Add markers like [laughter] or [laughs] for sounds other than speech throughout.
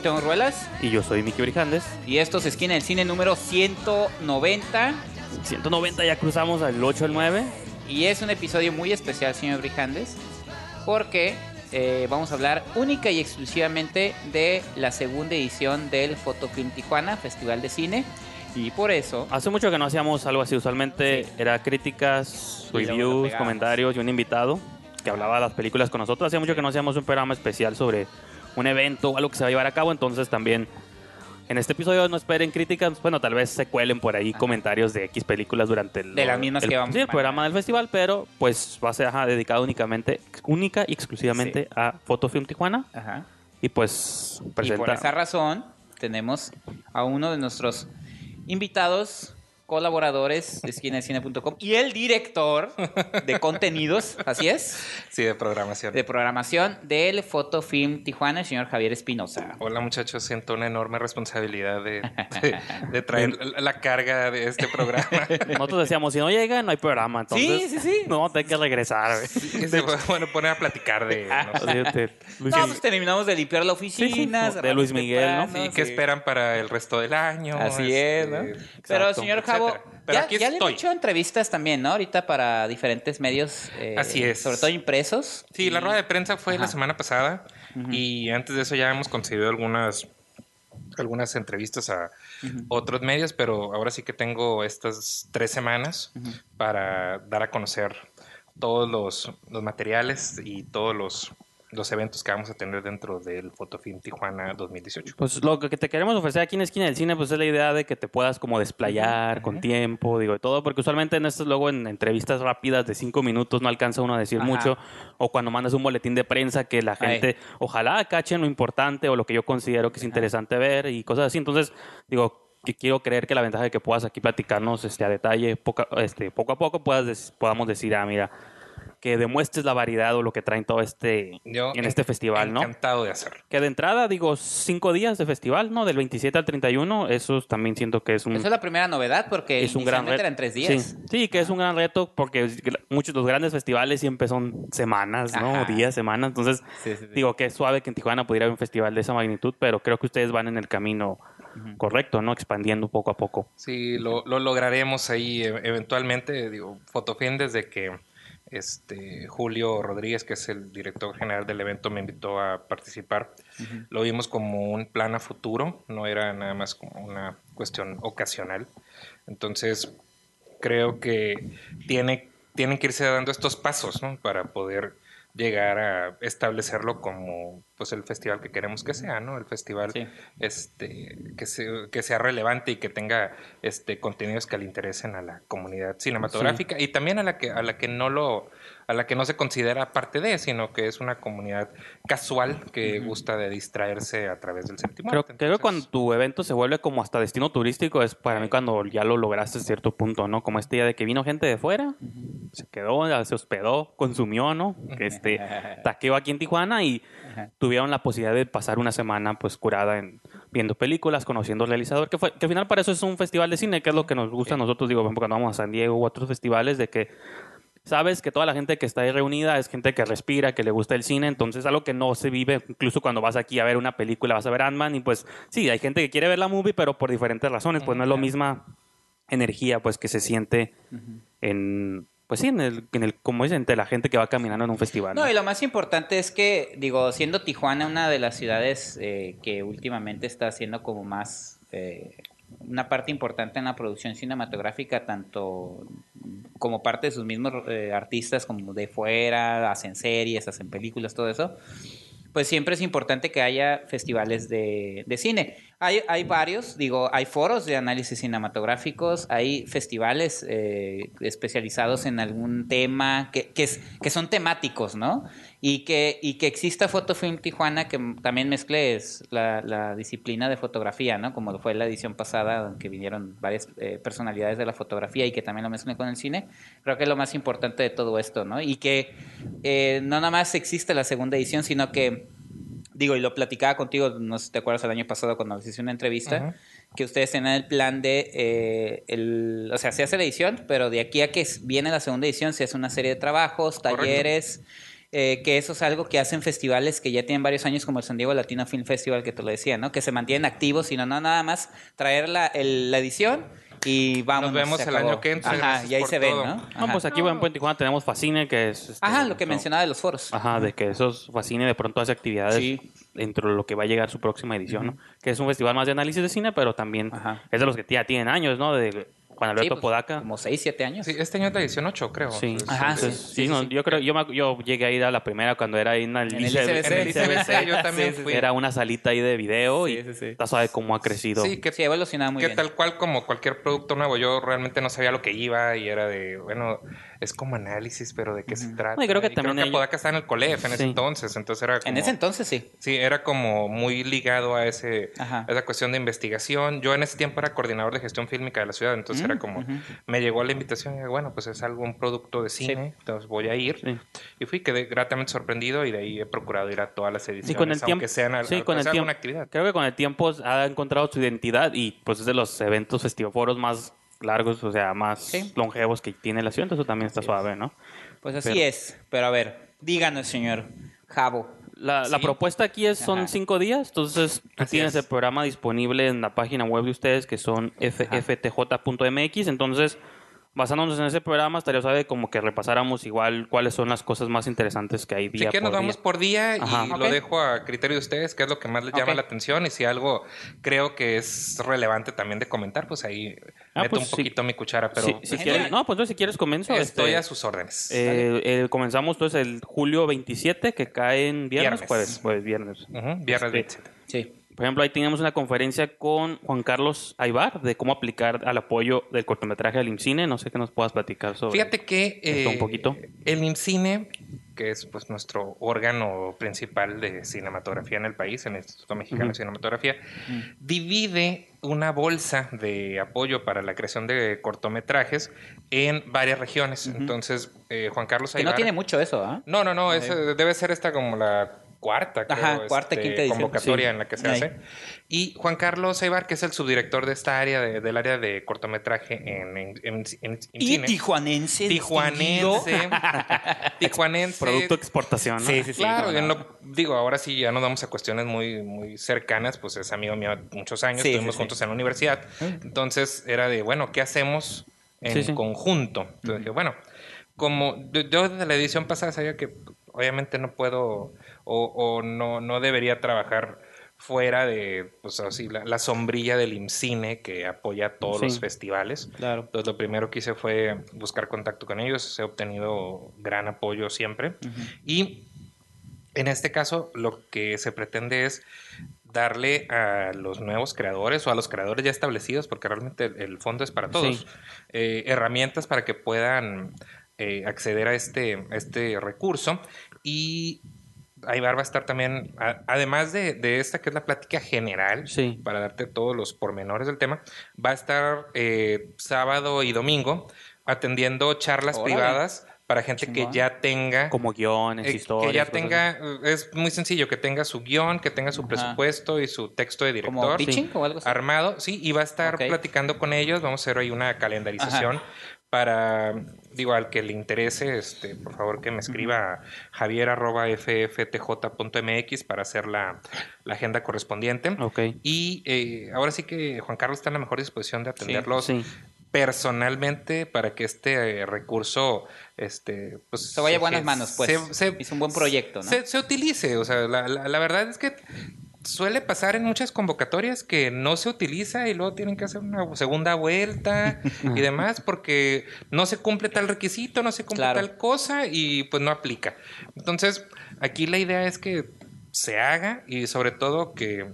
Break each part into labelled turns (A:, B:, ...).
A: Cuauhtémoc Ruelas
B: Y yo soy Miki Brijandes.
A: y esto es Esquina del Cine número 190
B: 190 ya cruzamos al 8 al 9.
A: y es un episodio muy especial, señor Brijandes, porque eh, vamos a hablar única y exclusivamente de la segunda edición del Fotofilm Tijuana, Festival de Cine, y por eso...
B: Hace mucho que no hacíamos algo así. Usualmente
A: Sí.
B: era críticas,
A: Y
B: reviews, comentarios y un invitado que hablaba de las películas con nosotros. Hacía mucho que no hacíamos un programa especial sobre un evento o algo que se va a llevar a cabo. Entonces también en este episodio no esperen críticas. Bueno, tal vez se cuelen por ahí comentarios de X películas durante el,
A: De las mismas
B: el-
A: que vamos
B: sí,
A: a
B: el programa del festival. Pero pues va a ser ajá, dedicado únicamente, única y exclusivamente a Fotofilm Tijuana.
A: Ajá.
B: Y pues
A: Y por esa razón tenemos a uno de nuestros invitados, colaboradores de esquinacine.com y el director de contenidos, así es,
C: Sí, de programación.
A: de programación del Fotofilm Tijuana, el señor Javier Espinosa.
C: Hola muchachos, siento una enorme responsabilidad de, [laughs] de- de traer la carga de este programa. [laughs]
B: Nosotros decíamos, si no llega, no hay programa. Entonces,
A: Sí, sí, sí.
B: No, vamos a tener que regresar.
C: bueno, poner a platicar de, no sé,
A: No, pues terminamos de limpiar la oficina.
B: Sí, sí, de Luis Miguel, ¿no?
C: sí, ¿qué esperan para el resto del año?
A: Así es, ¿no?
C: Este,
A: Pero, señor Javo,
C: Pero
A: ya,
C: aquí
A: ya le he hecho entrevistas también, ¿no? Ahorita para diferentes medios. eh,
C: Así es.
A: Sobre todo impresos.
C: Sí, la rueda de prensa fue
A: Ajá.
C: la semana pasada y antes de eso ya hemos conseguido algunas algunas entrevistas a otros medios, pero ahora sí que tengo estas tres semanas para dar a conocer todos los, los materiales y todos los, los eventos que vamos a tener dentro del Fotofilm Tijuana 2018.
B: Pues lo que te queremos ofrecer aquí en Esquina del Cine, pues es la idea de que te puedas como desplayar con tiempo, digo, y todo, porque usualmente en estos, luego en entrevistas rápidas de cinco minutos no alcanza uno a decir
A: Ajá.
B: mucho, o cuando mandas un boletín de prensa que la
A: Ay.
B: gente ojalá cachen lo importante o lo que yo considero que es interesante ver y cosas así. Entonces, digo, que quiero creer que la ventaja de que puedas aquí platicarnos este, a detalle, poca- este, poco a poco, puedas des- podamos decir, ah, mira, que demuestres la variedad o lo que traen todo este,
C: Yo
B: en este
C: en-
B: festival, ¿no?
C: Encantado de hacerlo.
B: Que de entrada, digo, cinco días de festival, ¿no? Del 27 al 31, eso también siento que es un,
A: Esa es la primera novedad porque
B: es un gran reto.
A: eran tres días.
B: Sí, sí, que es un gran reto porque muchos de los grandes festivales siempre son semanas, ¿no?
A: Ajá.
B: Días, semanas. Entonces,
A: Sí, sí, sí.
B: digo que es suave que en Tijuana pudiera haber un festival de esa magnitud, pero creo que ustedes van en el camino correcto, ¿no? Expandiendo poco a poco.
C: Sí, lo, lo lograremos ahí e- eventualmente. Digo, Fotofilm desde que este Julio Rodríguez, que es el director general del evento, me invitó a participar. Lo vimos como un plan a futuro, no era nada más como una cuestión ocasional. Entonces, creo que tiene, tienen que irse dando estos pasos, ¿no? Para poder llegar a establecerlo como pues el festival que queremos que sea, ¿no? El festival
A: Sí.
C: este que, se- que sea relevante y que tenga este contenidos que le interesen a la comunidad cinematográfica y también a la que a la que no lo a la que no se considera parte de, sino que es una comunidad casual que gusta de distraerse a través del séptimo
B: Creo,
C: arte.
B: creo que cuando tu evento se vuelve como hasta destino turístico es para mí cuando ya lo lograste a cierto punto, ¿no? Como este día de que vino gente de fuera, se quedó, se hospedó, consumió, ¿no? Este [laughs] taqueo aquí en Tijuana y tuvieron la posibilidad de pasar una semana pues curada en viendo películas, conociendo al realizador, que fue que al final para eso es un festival de cine, que es lo que nos gusta a nosotros, digo, cuando vamos a San Diego u otros festivales de que sabes que toda la gente que está ahí reunida es gente que respira, que le gusta el cine, entonces algo que no se vive, incluso cuando vas aquí a ver una película, vas a ver Ant-Man y pues sí, hay gente que quiere ver la movie, pero por diferentes razones, pues no es la misma energía pues que se siente en pues sí, en el, en el como es entre la gente que va caminando en un festival.
A: No, y lo más importante es que, digo, siendo Tijuana una de las ciudades eh, que últimamente está haciendo como más eh, una parte importante en la producción cinematográfica, tanto como parte de sus mismos eh, artistas, como de fuera, hacen series, hacen películas, todo eso. Pues siempre es importante que haya festivales de, de cine. Hay, hay varios, digo, hay foros de análisis cinematográficos, hay festivales eh, especializados en algún tema que, que, es- que son temáticos, ¿no? Y que, y que exista Fotofilm Tijuana que también mezcle es la, la disciplina de fotografía, ¿no? Como fue la edición pasada, que vinieron varias eh, personalidades de la fotografía y que también lo mezclen con el cine. Creo que es lo más importante de todo esto, ¿no? Y que eh, no nada más existe la segunda edición, sino que digo, y lo platicaba contigo, no sé si te acuerdas el año pasado cuando les hice una entrevista, que ustedes tenían el plan de, eh, el, o sea, se hace la edición, pero de aquí a que viene la segunda edición se hace una serie de trabajos,
C: Correcto.
A: Eh, que eso es algo que hacen festivales que ya tienen varios años, como el San Diego Latino Film Festival, que te lo decía, ¿no? Que se mantienen activos, sino no nada más traer la, el- la edición y vamos.
C: Nos vemos el año que entra,
A: Ajá, y ahí se ven. ¿no?
B: No, pues aquí en Tijuana tenemos Fascine, que es... este,
A: Ajá, lo que
B: no,
A: mencionaba de los foros.
B: Ajá, de que esos Fascine de pronto hace actividades
A: Sí.
B: dentro de lo que va a llegar su próxima edición, ¿no? Que es un festival más de análisis de cine, pero también
A: Ajá.
B: es de los que ya tienen años, ¿no? De Juan
A: Sí,
B: Alberto
A: pues,
B: Podaca.
A: Como 6, 7 años.
C: Sí, este año es la edición 8, creo.
B: Sí,
A: Ajá,
B: entonces,
A: sí,
B: sí,
A: sí,
B: no,
A: sí.
B: yo creo, yo, me- yo llegué a ir a la primera cuando era ahí en el,
A: En el
B: ICB,
A: ICBC.
C: En el ICBC yo también
A: Sí, sí,
C: fui.
B: Era una salita ahí de video
A: Sí,
B: y
A: sí, sí.
B: está sabe cómo ha crecido.
C: Sí, que,
A: Sí, evolucionaba muy
C: que
A: bien.
C: tal cual como cualquier producto nuevo, yo realmente no sabía lo que iba y era de, bueno, es como análisis, pero ¿de qué se trata?
B: No, y creo que también
C: creo que
B: ellos-
C: Podaca estaba en el COLEF en ese entonces, entonces era como...
A: En ese entonces sí.
C: Sí, era como muy ligado a ese
A: Ajá.
C: a esa cuestión de investigación. Yo en ese tiempo era coordinador de gestión fílmica de la ciudad, entonces
A: Mm,
C: era como, me llegó la invitación y dije, bueno, pues es algo, un producto de cine, entonces voy a ir.
B: Sí.
C: Y fui, quedé gratamente sorprendido y de ahí he procurado ir a todas las ediciones,
B: Sí, con el tiempo.
C: aunque sean, al-
B: con el
C: sea
B: tiempo.
C: una actividad.
B: Creo que con el tiempo ha encontrado su identidad y pues es de los eventos festivoforos más largos, o sea, más
A: Sí.
B: longevos que tiene la ciudad, entonces eso también está suave, ¿no?
A: Pues así
B: Pero-
A: es. Pero a ver, díganos, señor Javo.
B: La, propuesta aquí es son
A: Ajá.
B: cinco días, entonces tú
C: Así
B: tienes
C: es.
B: el programa disponible en la página web de ustedes que son fftj.mx, entonces basándonos en ese programa estaría sabe como que repasáramos igual cuáles son las cosas más interesantes que hay
C: Si
B: día
C: que nos
B: por
C: vamos por día y
B: Ajá.
C: lo dejo a criterio de ustedes, qué es lo que más les llama la atención y si algo creo que es relevante también de comentar, pues ahí
B: Ah,
C: meto
B: pues
C: un
B: sí.
C: poquito mi cuchara, pero
B: Sí, si
A: Genial.
B: quieres- no, pues entonces si quieres comienzo.
C: estoy
B: este,
C: a sus órdenes.
B: eh, eh, comenzamos entonces el julio 27 que cae en viernes,
C: Viernes.
B: jueves, jueves, viernes.
C: Ujú, viernes
B: este,
C: 27.
A: Sí.
B: Por ejemplo, ahí teníamos una conferencia con Juan Carlos Aybar de cómo aplicar al apoyo del cortometraje al IMCINE. No sé qué nos puedas platicar sobre.
C: Fíjate que
B: esto un
C: eh,
B: poquito.
C: el IMCINE, que es pues nuestro órgano principal de cinematografía en el país, en el Instituto Mexicano de. Cinematografía, divide una bolsa de apoyo para la creación de cortometrajes en varias regiones. Entonces, eh, Juan Carlos
A: Que no
C: Aybar-
A: tiene mucho eso, ¿ah?
C: No, no, no, debe ser esta como la cuarta, creo,
A: Ajá, cuarta,
C: este,
A: quinta edición.
C: convocatoria
A: Sí.
C: en la que se
A: Ahí.
C: hace. Y Juan Carlos Aybar, que es el subdirector de esta área, de- del área de cortometraje en, en, en- en- en
A: Y
C: cine.
A: tijuanense.
C: Tijuanense. [laughs] Tijuanense.
B: Producto de exportación. ¿no?
A: Sí, sí, sí.
C: Claro,
A: no.
C: lo- digo, ahora sí ya nos vamos a cuestiones muy, muy cercanas, pues es amigo mío de muchos años,
A: Sí,
C: estuvimos
A: sí.
C: juntos en la universidad, entonces era de, bueno, ¿qué hacemos en
B: Sí, sí.
C: conjunto? Entonces dije, bueno, como yo, yo desde la edición pasada sabía que obviamente no puedo o, o no, no debería trabajar fuera de, pues así, la, la sombrilla del IMCINE que apoya a todos
B: Sí.
C: los festivales.
A: Claro.
C: Entonces lo primero que hice fue buscar contacto con ellos, he obtenido gran apoyo siempre. Y en este caso lo que se pretende es darle a los nuevos creadores o a los creadores ya establecidos, porque realmente el, el fondo es para todos,
B: Sí.
C: eh, herramientas para que puedan eh, acceder a este, a este recurso. Y Aybar va a estar también, a- además de, de esta que es la plática general,
B: Sí.
C: para darte todos los pormenores del tema, va a estar eh, sábado y domingo atendiendo charlas privadas para gente que ya tenga
B: Como guiones,
C: eh,
B: historias.
C: que ya tenga, es muy sencillo, que tenga su guion, que tenga su
A: Ajá.
C: presupuesto y su texto de
A: Como
C: director
A: pitching o algo así.
C: armado, sí, y va a estar platicando con ellos, vamos a hacer ahí una calendarización para, digo, al que le interese, este, por favor que me escriba a javier arroba fftj.mx para hacer la, la agenda correspondiente.
B: Ok.
C: Y eh, ahora sí que Juan Carlos está en la mejor disposición de atenderlos
B: Sí.
C: personalmente para que este eh, recurso este pues
A: Se vaya a buenas manos, pues.
C: se- se-
A: Hizo un buen proyecto, ¿no?
C: se, se utilice o sea la, la- la verdad es que suele pasar en muchas convocatorias que no se utiliza y luego tienen que hacer una segunda vuelta y demás porque no se cumple tal requisito no se cumple
A: Claro.
C: tal cosa y pues no aplica entonces aquí la idea es que se haga y sobre todo que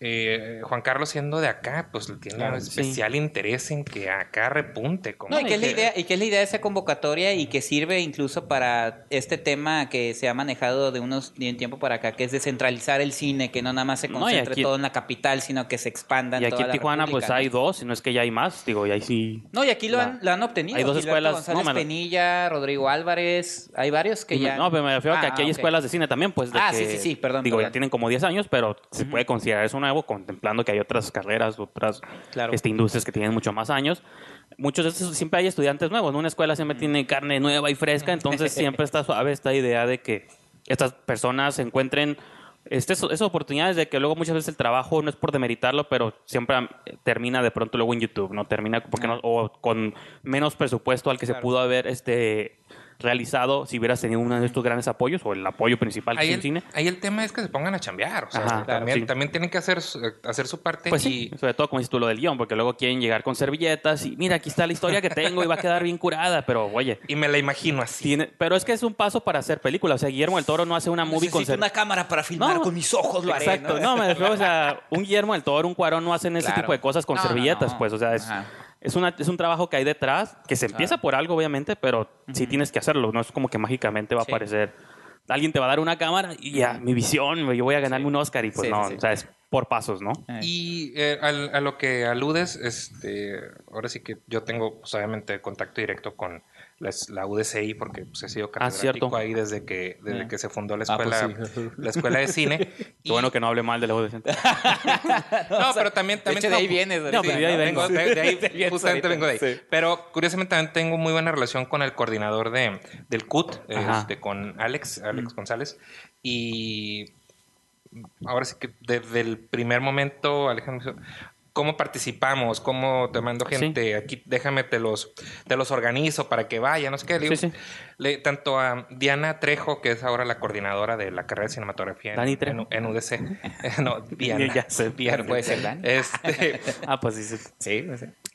C: eh, Juan Carlos siendo de acá, pues tiene
B: Claro,
C: un
B: sí.
C: especial interés en que acá repunte. Como
A: No, y que, es la idea, y que es la idea de esa convocatoria y que sirve incluso para este tema que se ha manejado de unos de un tiempo para acá, que es descentralizar el cine, que no nada más se
B: No,
A: concentre
B: aquí-
A: todo en la capital, sino que se expanda
B: Y aquí en Tijuana,
A: República,
B: pues
A: ¿no?
B: hay dos, si no es que ya hay más. Digo, y ahí sí.
A: No, y aquí lo,
B: La-
A: han, lo han obtenido.
B: Hay dos
A: Gilberto
B: escuelas,
A: González
B: no,
A: Penilla, Rodrigo Álvarez, hay varios que ya...
B: No, pero me refiero a que
A: Ah,
B: aquí hay escuelas de cine también, pues. de
A: Ah,
B: que,
A: sí, sí, sí, perdón,
B: Digo,
A: perdón.
B: ya tienen como 10 años, pero se puede considerar es una nuevo, contemplando que hay otras carreras, otras
A: Claro.
B: este, industrias que tienen mucho más años. Muchos de estos siempre hay estudiantes nuevos, ¿no? Una escuela siempre tiene carne nueva y fresca, entonces [laughs] siempre está suave esta idea de que estas personas encuentren este, esas oportunidades de que luego muchas veces el trabajo no es por demeritarlo, pero siempre am- termina de pronto luego en YouTube, ¿no? Termina porque no, o con menos presupuesto al que se pudo haber este realizado si hubieras tenido uno de estos grandes apoyos o el apoyo principal que
C: Ahí
B: es
C: el,
B: cine.
C: ahí el tema es que se pongan a chambear. O sea,
B: Ajá, claro,
C: también,
B: sí.
C: también tienen que hacer, su- hacer su parte.
B: Pues
C: y,
B: sí, sobre todo como dices tú lo del guion, porque luego quieren llegar con servilletas y mira, aquí está la historia que tengo y va a quedar bien curada, pero oye,
C: y me la imagino así.
B: tiene, pero es que es un paso para hacer película, o sea, Guillermo del Toro no hace una movie con
A: Necesito
B: ser-
A: una cámara para filmar
B: No,
A: con mis ojos, lo haré.
B: Exacto, no, me refiero, o sea, un Guillermo del Toro, un Cuarón no hacen ese
A: Claro.
B: tipo de cosas con
A: No, no,
B: servilletas,
A: no.
B: pues, o sea, es,
A: Ajá.
B: Es, una, es un trabajo que hay detrás, que se empieza
A: Claro.
B: por algo, obviamente, pero sí tienes que hacerlo, no es como que mágicamente va a aparecer. Alguien te va a dar una cámara y ya, mi visión, yo voy a ganarme un Oscar y pues
A: Sí,
B: no,
A: sí, sí.
B: o sea, es por pasos, ¿no?
A: Eh.
C: Y eh, al- a lo que aludes, este, ahora sí que yo tengo, pues, obviamente, contacto directo con las- la UDCI porque pues, he sido
B: Ah,
C: catedrático
B: cierto.
C: ahí desde que, desde
A: Eh.
C: que se fundó la
A: Ah, pues
C: escuela,
A: sí. [laughs]
C: la escuela de cine. [laughs]
B: Qué
C: Y-
B: bueno que no hable mal de la UDC. [laughs]
C: No, pero también,
A: De
C: también
A: hecho, de ahí vienes.
B: No, pero de ahí vengo.
C: vengo, de, de ahí,
A: De ahí vienes
C: justamente
A: ahorita.
C: vengo de ahí.
A: Sí.
C: Pero curiosamente también tengo muy buena relación con el coordinador de, del CUT, este, con Alex, Alex González. Y ahora sí que desde el primer momento, Alejandro, ¿cómo participamos? ¿Cómo te mando
B: Sí.
C: gente? Aquí déjame, te los, te los organizo para que vayan, no sé qué. Le digo,
B: Sí, sí.
C: le- tanto a Diana Trejo, que es ahora la coordinadora de la carrera de cinematografía
B: Dani
C: en,
B: Trejo.
C: en UDC. [laughs] [laughs] no, Diana.
B: Ya sé.
C: Diana.
A: Puede ser.
C: Este, [laughs]
B: Ah, pues sí, sí.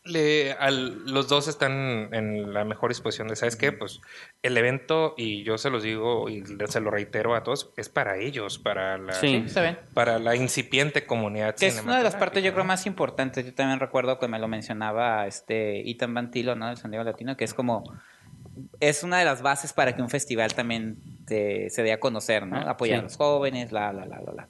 C: Le- al- los dos están en la mejor disposición de, ¿sabes qué? Pues el evento, y yo se los digo y se lo reitero a todos, es para ellos, para la,
B: Sí.
C: Para la incipiente comunidad
A: Que es una de las partes, yo creo, más importantes. Yo también recuerdo que me lo mencionaba este Ethan Bantilo, ¿no? Del San Diego Latino, que es como. Es una de las bases para que un festival también te- se dé a conocer, ¿no?
B: Ah,
A: Apoyar
B: sí.
A: a los jóvenes, la, la, la, la, la.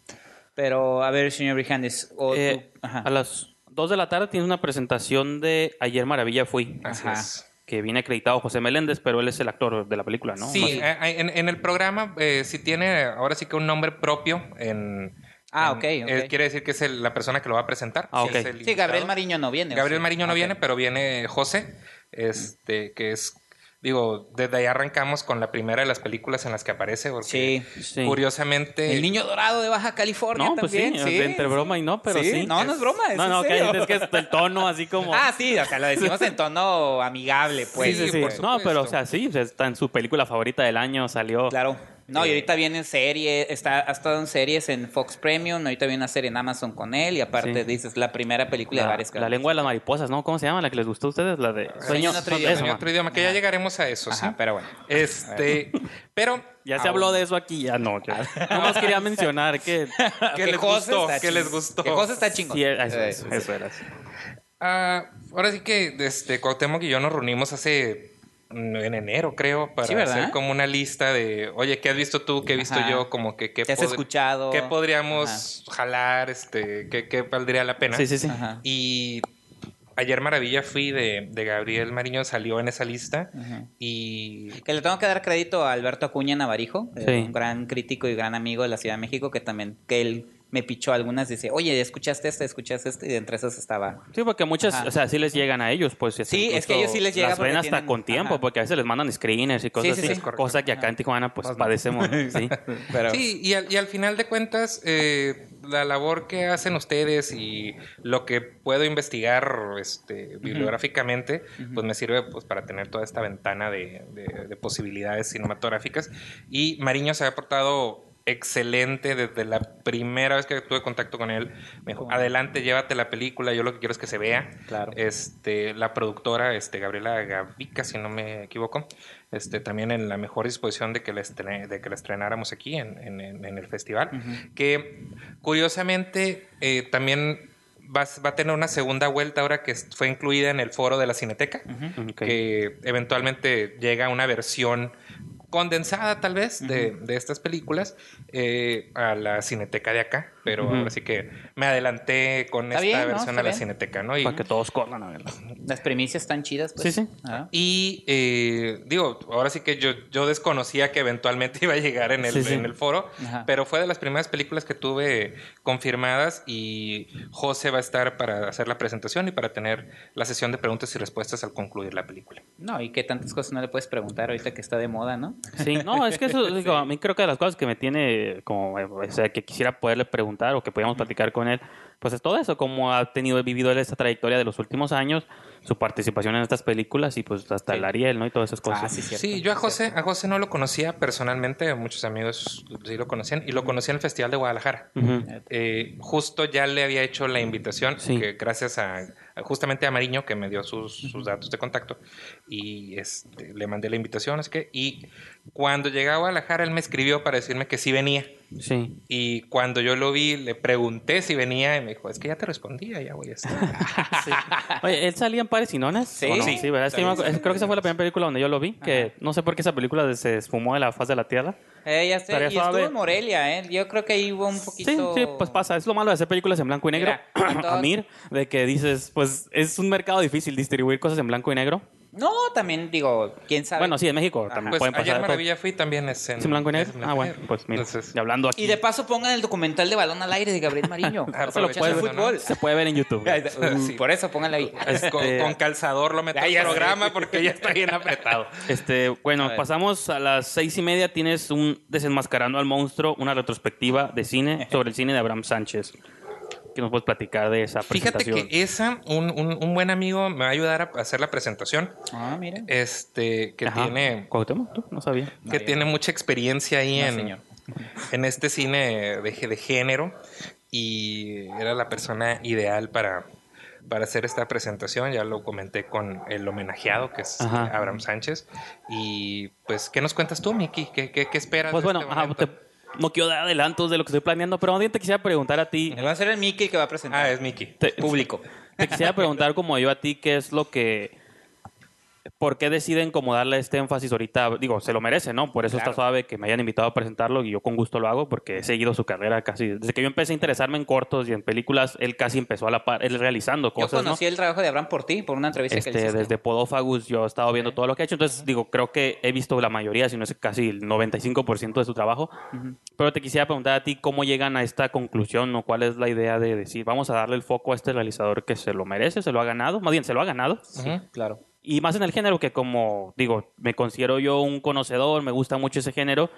A: Pero, a ver, señor Brijandes. o
B: Eh,
A: tú- ajá.
B: a las 2 de la tarde tienes una presentación de Ayer Maravilla Fui,
A: Ajá.
C: es.
B: que viene acreditado José Meléndez, pero él es el actor de la película, ¿no?
C: Sí, en, en el programa eh, sí tiene ahora sí que un nombre propio en...
A: Ah, ok,
C: eh, quiere decir que es el- la persona que lo va a presentar.
B: Ah,
C: sí,
B: ok.
C: es el
A: Sí, Gabriel. Mariño no viene. ¿o
C: Gabriel
A: sí?
C: Mariño no viene, pero viene José, este, que es, digo, desde ahí arrancamos con la primera de las películas en las que aparece, porque
A: Sí.
B: Sí.
C: curiosamente...
A: El niño dorado de Baja California
B: No, pues sí,
A: también.
B: de entre broma y no, pero sí.
A: No, no es broma, es
B: no, no, es que es el tono así como...
A: Ah, sí, o sea, lo decimos en tono amigable, pues.
B: sí, sí, sí.
C: por
B: No, pero o sea, sí, está en su película favorita del año, salió...
A: Claro. No, y
B: Eh,
A: ahorita viene en serie, está, ha estado en series en Fox Premium, ahorita viene una serie en Amazon con él, y aparte
B: Sí.
A: dices la primera película de
B: La,
A: varias
B: la lengua de las mariposas, ¿no? ¿Cómo se llama? La que les gustó a ustedes, la de...
A: Sueño en otro
B: Eso,
A: idioma.
C: en
B: ma.
C: otro idioma, que ya llegaremos a eso,
A: Ajá,
C: sí.
A: pero bueno.
C: Este, [laughs] pero...
B: Ya se habló de eso aquí, ya no. ya. Nomás quería mencionar que... [laughs]
C: Que les gustó, que les gustó.
A: Que José está chingón.
B: Sí, eso,
A: Eh,
B: eso, eso era.
C: Ah, ahora sí que este, Cuauhtémoc y yo nos reunimos hace en enero, creo, para hacer como una lista de, oye, ¿qué has visto tú? ¿Qué he visto
A: Ajá.
C: yo? Como que qué,
A: ¿Qué has escuchado?
C: ¿Qué podríamos jalar? Este, ¿qué, qué valdría la pena?
B: Sí, sí, sí.
A: Ajá.
C: Y ayer Maravilla fui de, de Gabriel Mariño, salió en esa lista
A: Ajá.
C: y
A: Que le tengo que dar crédito a Alberto Acuña Navarijo, eh,
B: Sí.
A: un gran crítico y gran amigo de la Ciudad de México, que también, que él me pichó algunas, dice, oye, ¿escuchaste esta? ¿Escuchaste esta? Y entre esas estaba...
B: Sí, porque muchas,
A: Ajá.
B: o sea, sí les llegan a ellos, pues.
A: Sí, es que ellos sí les llega
B: Las ven hasta
A: tienen-
B: con tiempo,
A: ajá.
B: porque a veces les mandan screeners y cosas
A: Sí, sí,
B: así.
A: sí.
B: Cosa que acá en Tijuana, pues, padecemos. Sí. [laughs]
A: Pero,
C: Sí, y al, y al final de cuentas, eh, la labor que hacen ustedes y lo que puedo investigar este, bibliográficamente, pues me sirve pues, para tener toda esta ventana de, de- de posibilidades cinematográficas. Y Mariño se ha portado excelente desde la primera vez que tuve contacto con él. Me dijo, adelante, llévate la película, yo lo que quiero es que se vea.
A: Claro.
C: Este, la productora, este, Gabriela Gavica, si no me equivoco, este, también en la mejor disposición de que la, de que la estrenáramos aquí en, en- en- el festival. Que curiosamente eh, también va, va a tener una segunda vuelta ahora que fue incluida en el foro de la Cineteca, que eventualmente llega una versión condensada tal vez de, de estas películas eh, a la Cineteca de acá. Pero
B: Ujú.
C: ahora sí que me adelanté con
A: Está
C: esta
A: bien, ¿no?
C: versión
A: Está
C: a la
A: bien.
C: Cineteca, ¿no? Y,
B: Para que todos corran a verla.
A: Las premisas están chidas, pues.
B: Sí, sí.
A: Ah.
C: y, eh, digo, ahora sí que yo, yo desconocía que eventualmente [laughs] iba a llegar en el,
B: Sí, sí.
C: en el foro,
A: Ajá.
C: pero fue de las primeras películas que tuve confirmadas y José va a estar para hacer la presentación y para tener la sesión de preguntas y respuestas al concluir la película.
A: No, y que tantas cosas no le puedes preguntar ahorita que está de moda, ¿no?
B: Sí, no, es que eso, [laughs] digo, a mí creo que de las cosas que me tiene como, o sea, que quisiera poderle preguntar o que podíamos platicar con él, pues es todo eso, cómo ha tenido, vivido él esta trayectoria de los últimos años, su participación en estas películas y pues hasta
A: Sí.
B: el Ariel, ¿no? Y todas esas cosas.
A: Ah, sí, cierto.
C: Sí, yo a José, a José no lo conocía personalmente, muchos amigos sí lo conocían, y lo conocí en el Festival de Guadalajara.
B: Ujú.
C: Eh, justo ya le había hecho la invitación,
B: Sí.
C: que gracias a- justamente a Mariño, que me dio sus, sus datos de contacto, y este, le mandé la invitación, es que, y cuando llegué a Guadalajara, él me escribió para decirme que sí venía.
B: Sí.
C: Y cuando yo lo vi, le pregunté si venía, y me dijo, es que ya te respondía, ya voy a estar. [laughs]
B: Oye, ¿él salía en Pares y Nonas?
A: Sí.
B: ¿O no?
C: Sí.
B: sí, ¿verdad? Es que yo me acu- es- creo que esa fue la primera película donde yo lo vi, que no sé por qué esa película se esfumó de la faz de la tierra.
A: Eh, ya sé.
B: Estaría
A: Y estuvo en Morelia, ¿eh? Yo creo que ahí hubo un
B: Sí,
A: poquito...
B: sí, pues pasa. Es lo malo de hacer películas en blanco y negro.
A: Mira, [clears throat]
B: Amir, de que dices, pues es un mercado difícil distribuir cosas en blanco y negro.
A: No, también digo, quién sabe.
B: Bueno, sí, en México
A: Ajá.
B: también
C: Pues
B: pueden
C: ayer
B: pasar.
C: Maravilla fui también es en,
B: ¿Es en blanco y negro?
C: blanco
B: Ah, bueno, pues mira.
C: Entonces,
B: y hablando aquí.
A: Y de paso pongan el documental de Balón al Aire de Gabriel Mariño. [laughs]
C: Ah,
B: se lo puede,
C: ¿no?
A: fútbol.
B: se puede ver en YouTube.
C: Sí.
A: Por eso pónganla ahí.
B: Este-
C: con, con calzador lo meto al programa porque ya está bien apretado.
B: Este, bueno, pasamos a las seis y media. Tienes un Desenmascarando al Monstruo, una retrospectiva de cine sobre el cine de Abraham Sánchez. ¿Qué nos puedes platicar de esa
C: Fíjate
B: presentación?
C: que esa, un, un- un buen amigo me va a ayudar a hacer la presentación.
A: Ah, mira.
C: Este, que
B: Ajá.
C: tiene,
B: ¿Cuauhtémoc? ¿Tú? No sabía.
C: que
A: No,
C: tiene mucha experiencia ahí
A: No,
C: en,
A: señor.
C: en este cine de, de género. Y era la persona ideal para, para hacer esta presentación. Ya lo comenté con el homenajeado, que es
B: Ajá.
C: Abraham Sánchez. Y pues, ¿qué nos cuentas tú, Miki? ¿Qué, qué, qué esperas?
B: Pues
C: de
B: bueno,
C: este
B: ajá, te- no quiero dar adelantos de lo que estoy planeando, pero más bien te quisiera preguntar a ti.
A: Va a ser el Mickey que va a presentar.
C: Ah, es Miki.
B: te-
A: Público.
B: Te quisiera preguntar como yo a ti qué es lo que... ¿Por qué deciden como darle este énfasis ahorita? Digo, se lo merece, ¿no? Por eso
A: Claro.
B: está suave que me hayan invitado a presentarlo y yo con gusto lo hago porque he seguido su carrera casi... Desde que yo empecé a interesarme en cortos y en películas, él casi empezó a la par, él realizando
A: Yo
B: cosas, ¿no?
A: conocí el trabajo de Abraham por ti, por una entrevista que le
B: Este,
A: hiciste.
B: desde Podófagus yo he estado viendo todo lo que ha hecho, entonces digo, creo que he visto la mayoría, si no es casi el 95% de su trabajo, pero te quisiera preguntar a ti cómo llegan a esta conclusión o cuál es la idea de decir, vamos a darle el foco a este realizador que se lo merece, se lo ha ganado, más bien se lo ha ganado,
C: Ujú.
A: Claro.
B: Y más en el género que como digo, me considero yo un conocedor, me gusta mucho ese género.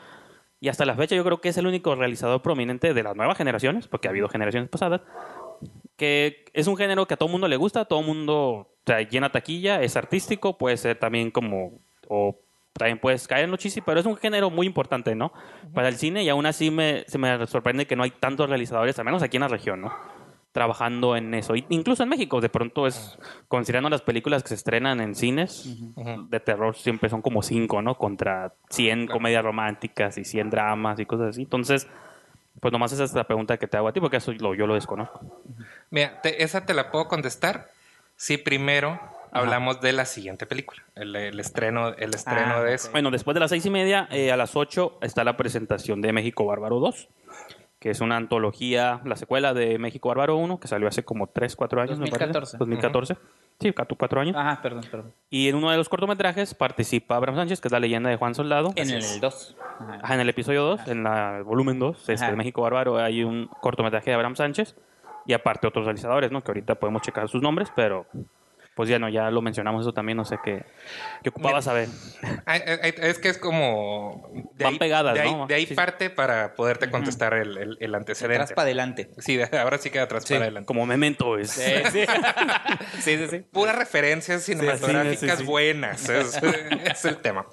B: Y hasta la fecha yo creo que es el único realizador prominente de las nuevas generaciones, porque ha habido generaciones pasadas, que es un género que a todo mundo le gusta, a todo mundo o sea, llena taquilla, es artístico, puede ser también como, o también puedes caer en lo chisi, pero es un género muy importante, ¿no? Para el cine y aún así me, se me sorprende que no hay tantos realizadores, al menos aquí en la región, ¿no? Trabajando en eso. Y- Incluso en México, de pronto es, considerando las películas que se estrenan en cines de terror, siempre son como cinco, ¿no? Contra 100 comedias románticas y 100 dramas y cosas así. Entonces, pues nomás esa es la pregunta que te hago a ti, porque eso lo- yo lo desconozco.
C: Mira, te- esa te la puedo contestar si primero hablamos de la siguiente película, el, el estreno, el estreno
A: Ah,
C: de esa.
B: Bueno, después de las seis y media, eh, a las ocho está la presentación de México Bárbaro 2, que es una antología, la secuela de México Bárbaro 1, que salió hace como 3, 4 años, me parece.
A: 2014.
B: 2014. Sí, cuatro, cuatro años.
A: Ajá, perdón, perdón.
B: Y en uno de los cortometrajes participa Abraham Sánchez, que es la leyenda de Juan Soldado.
A: En
B: Así
A: el
B: es.
A: 2.
B: Ajá, en el episodio 2, en la- el volumen 2, este, de México Bárbaro, hay un cortometraje de Abraham Sánchez y aparte otros realizadores, ¿no? Que ahorita podemos checar sus nombres, pero pues ya no, ya lo mencionamos eso también, no sé qué, qué ocupaba
C: Mira,
B: saber.
C: Es que es como... De
B: Van
C: ahí,
B: pegadas,
C: de ahí,
B: ¿no?
C: de ahí
B: Sí,
C: parte para poderte contestar el, el- el
A: Atrás
C: antecedente.
A: para adelante.
C: Sí, ahora sí que de atrás para adelante.
B: Como memento es.
A: sí. sí, [laughs] sí, sí.
C: Puras referencias cinematográficas
B: sí, sí, sí.
C: buenas. Es, es el tema.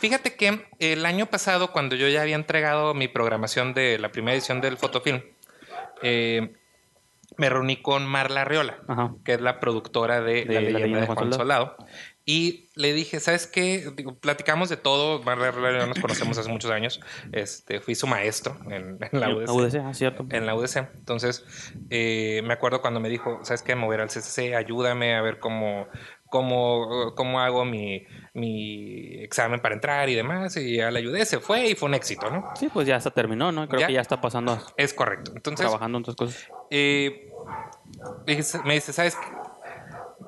C: Fíjate que el año pasado, cuando yo ya había entregado mi programación de la primera edición del fotofilm, eh, me reuní con Marla Arriola,
B: Ajá.
C: que es la productora de, La leyenda de Juan Soldado. Y le dije, ¿sabes qué? Digo, platicamos de todo. Marla Arriola nos conocemos hace muchos años. Este, fui su maestro en, en la UDC.
B: UDC, ah, cierto.
C: En la UDC. Entonces, eh, me acuerdo cuando me dijo, ¿sabes qué? Mover al CCC, ayúdame a ver cómo, cómo, cómo hago mi, mi examen para entrar y demás. Y ya le ayudé, se fue y fue un éxito, ¿no?
B: Sí, pues ya está terminó, ¿no? Creo
C: Ya.
B: que ya está pasando,
C: Es correcto. Entonces,
B: trabajando en otras cosas.
C: eh, me dice, ¿sabes qué?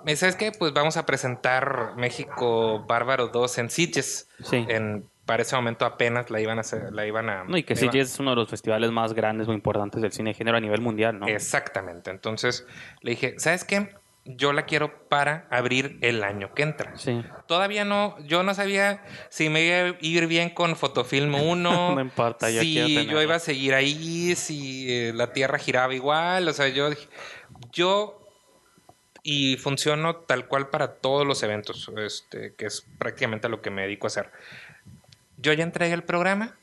C: Me dice, ¿sabes qué? Pues vamos a presentar México Bárbaro 2 en Sitges.
B: Sí.
C: En, para ese momento apenas la iban a hacer, la iban a...
B: No, y que Sitges es uno de los festivales más grandes o importantes del cine de género a nivel mundial, ¿no?
C: Exactamente. Entonces le dije, ¿sabes qué? Yo la quiero para abrir el año que entra.
B: Sí.
C: Todavía no, yo no sabía si me iba a ir bien con Fotofilm 1. [laughs]
B: No importa, yo
C: si yo iba a seguir ahí, si eh, la Tierra giraba igual. O sea, yo yo y funciono tal cual para todos los eventos, este, que es prácticamente lo que me dedico a hacer. Yo ya entregué el programa,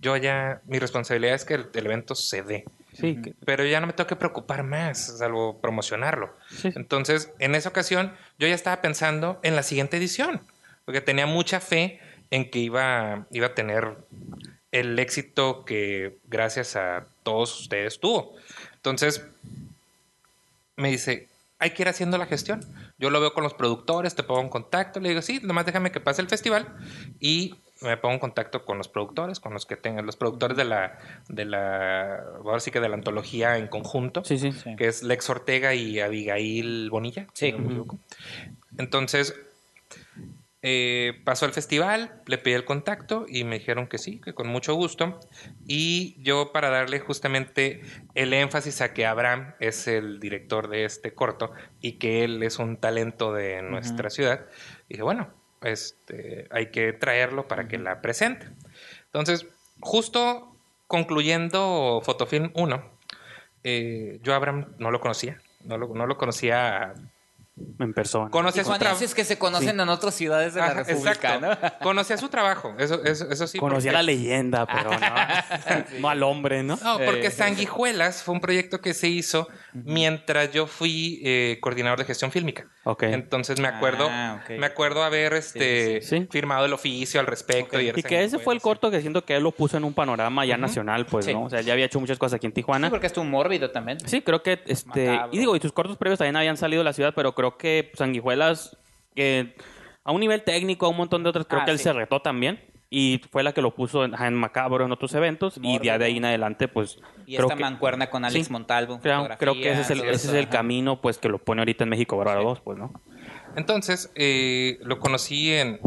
C: yo ya, mi responsabilidad es que el, el evento se dé,
B: Sí, que-
C: pero ya no me tengo que preocupar más, salvo promocionarlo.
B: sí.
C: Entonces, en esa ocasión, yo ya estaba pensando en la siguiente edición, porque tenía mucha fe en que iba, iba a tener el éxito que gracias a todos ustedes tuvo. Entonces, me dice, hay que ir haciendo la gestión. Yo lo veo con los productores, te pongo en contacto. Le digo, sí, nomás déjame que pase el festival y me pongo en contacto con los productores, con los que tengan, los productores de la, de la, ahora sí que de la antología en conjunto,
B: Sí, sí.
A: Sí.
C: que es Lex Ortega y Abigail Bonilla.
A: Sí.
C: no me equivoco. Entonces, eh, pasó el festival, le pedí el contacto y me dijeron que sí, que con mucho gusto. Y yo para darle justamente el énfasis a que Abraham es el director de este corto y que él es un talento de nuestra ciudad, dije, bueno, este, hay que traerlo para que la presente. Entonces, justo concluyendo Fotofilm 1, eh, yo a Abraham no lo conocía, no lo, no lo conocía.
B: En persona.
C: Conocía su trabajo.
A: Que se conocen en otras ciudades de la
C: Ajá,
A: República,
C: exacto.
A: ¿no? [laughs]
C: Conocía su trabajo, eso, eso, eso sí.
B: Conocía
C: porque-
B: la leyenda, pero no, [laughs] no al hombre, ¿no?
C: No, porque
A: Eh.
C: Sanguijuelas fue un proyecto que se hizo mientras yo fui eh, coordinador de gestión fílmica.
B: Ok.
C: Entonces me acuerdo,
A: Ah,
C: me acuerdo haber este
B: sí, sí.
C: firmado el oficio al respecto.
A: Ok.
C: Y,
B: Y que ese fue el corto que siento que él lo puso en un panorama ya nacional, pues,
A: Sí.
B: ¿no? O sea, ya había hecho muchas cosas aquí en
A: Sí,
B: Tijuana.
A: porque es un mórbido también.
B: Sí, creo que este.
A: Macabro.
B: Y digo, y sus cortos previos también habían salido de la ciudad, pero creo que Sanguijuelas, que a un nivel técnico, a un montón de otras, creo
A: Ah,
B: que él
A: sí.
B: se retó también. Y fue la que lo puso en, en Macabro en otros eventos. Y
A: Mórbido.
B: ya de ahí en adelante, pues.
A: Y
B: creo
A: esta
B: que,
A: mancuerna con Alex
B: Sí.
A: Montalvo.
B: creo, creo que ese es el, es camino, pues, que lo pone ahorita en México Bárbaro 2, pues, ¿no?
C: Entonces, eh, lo conocí en,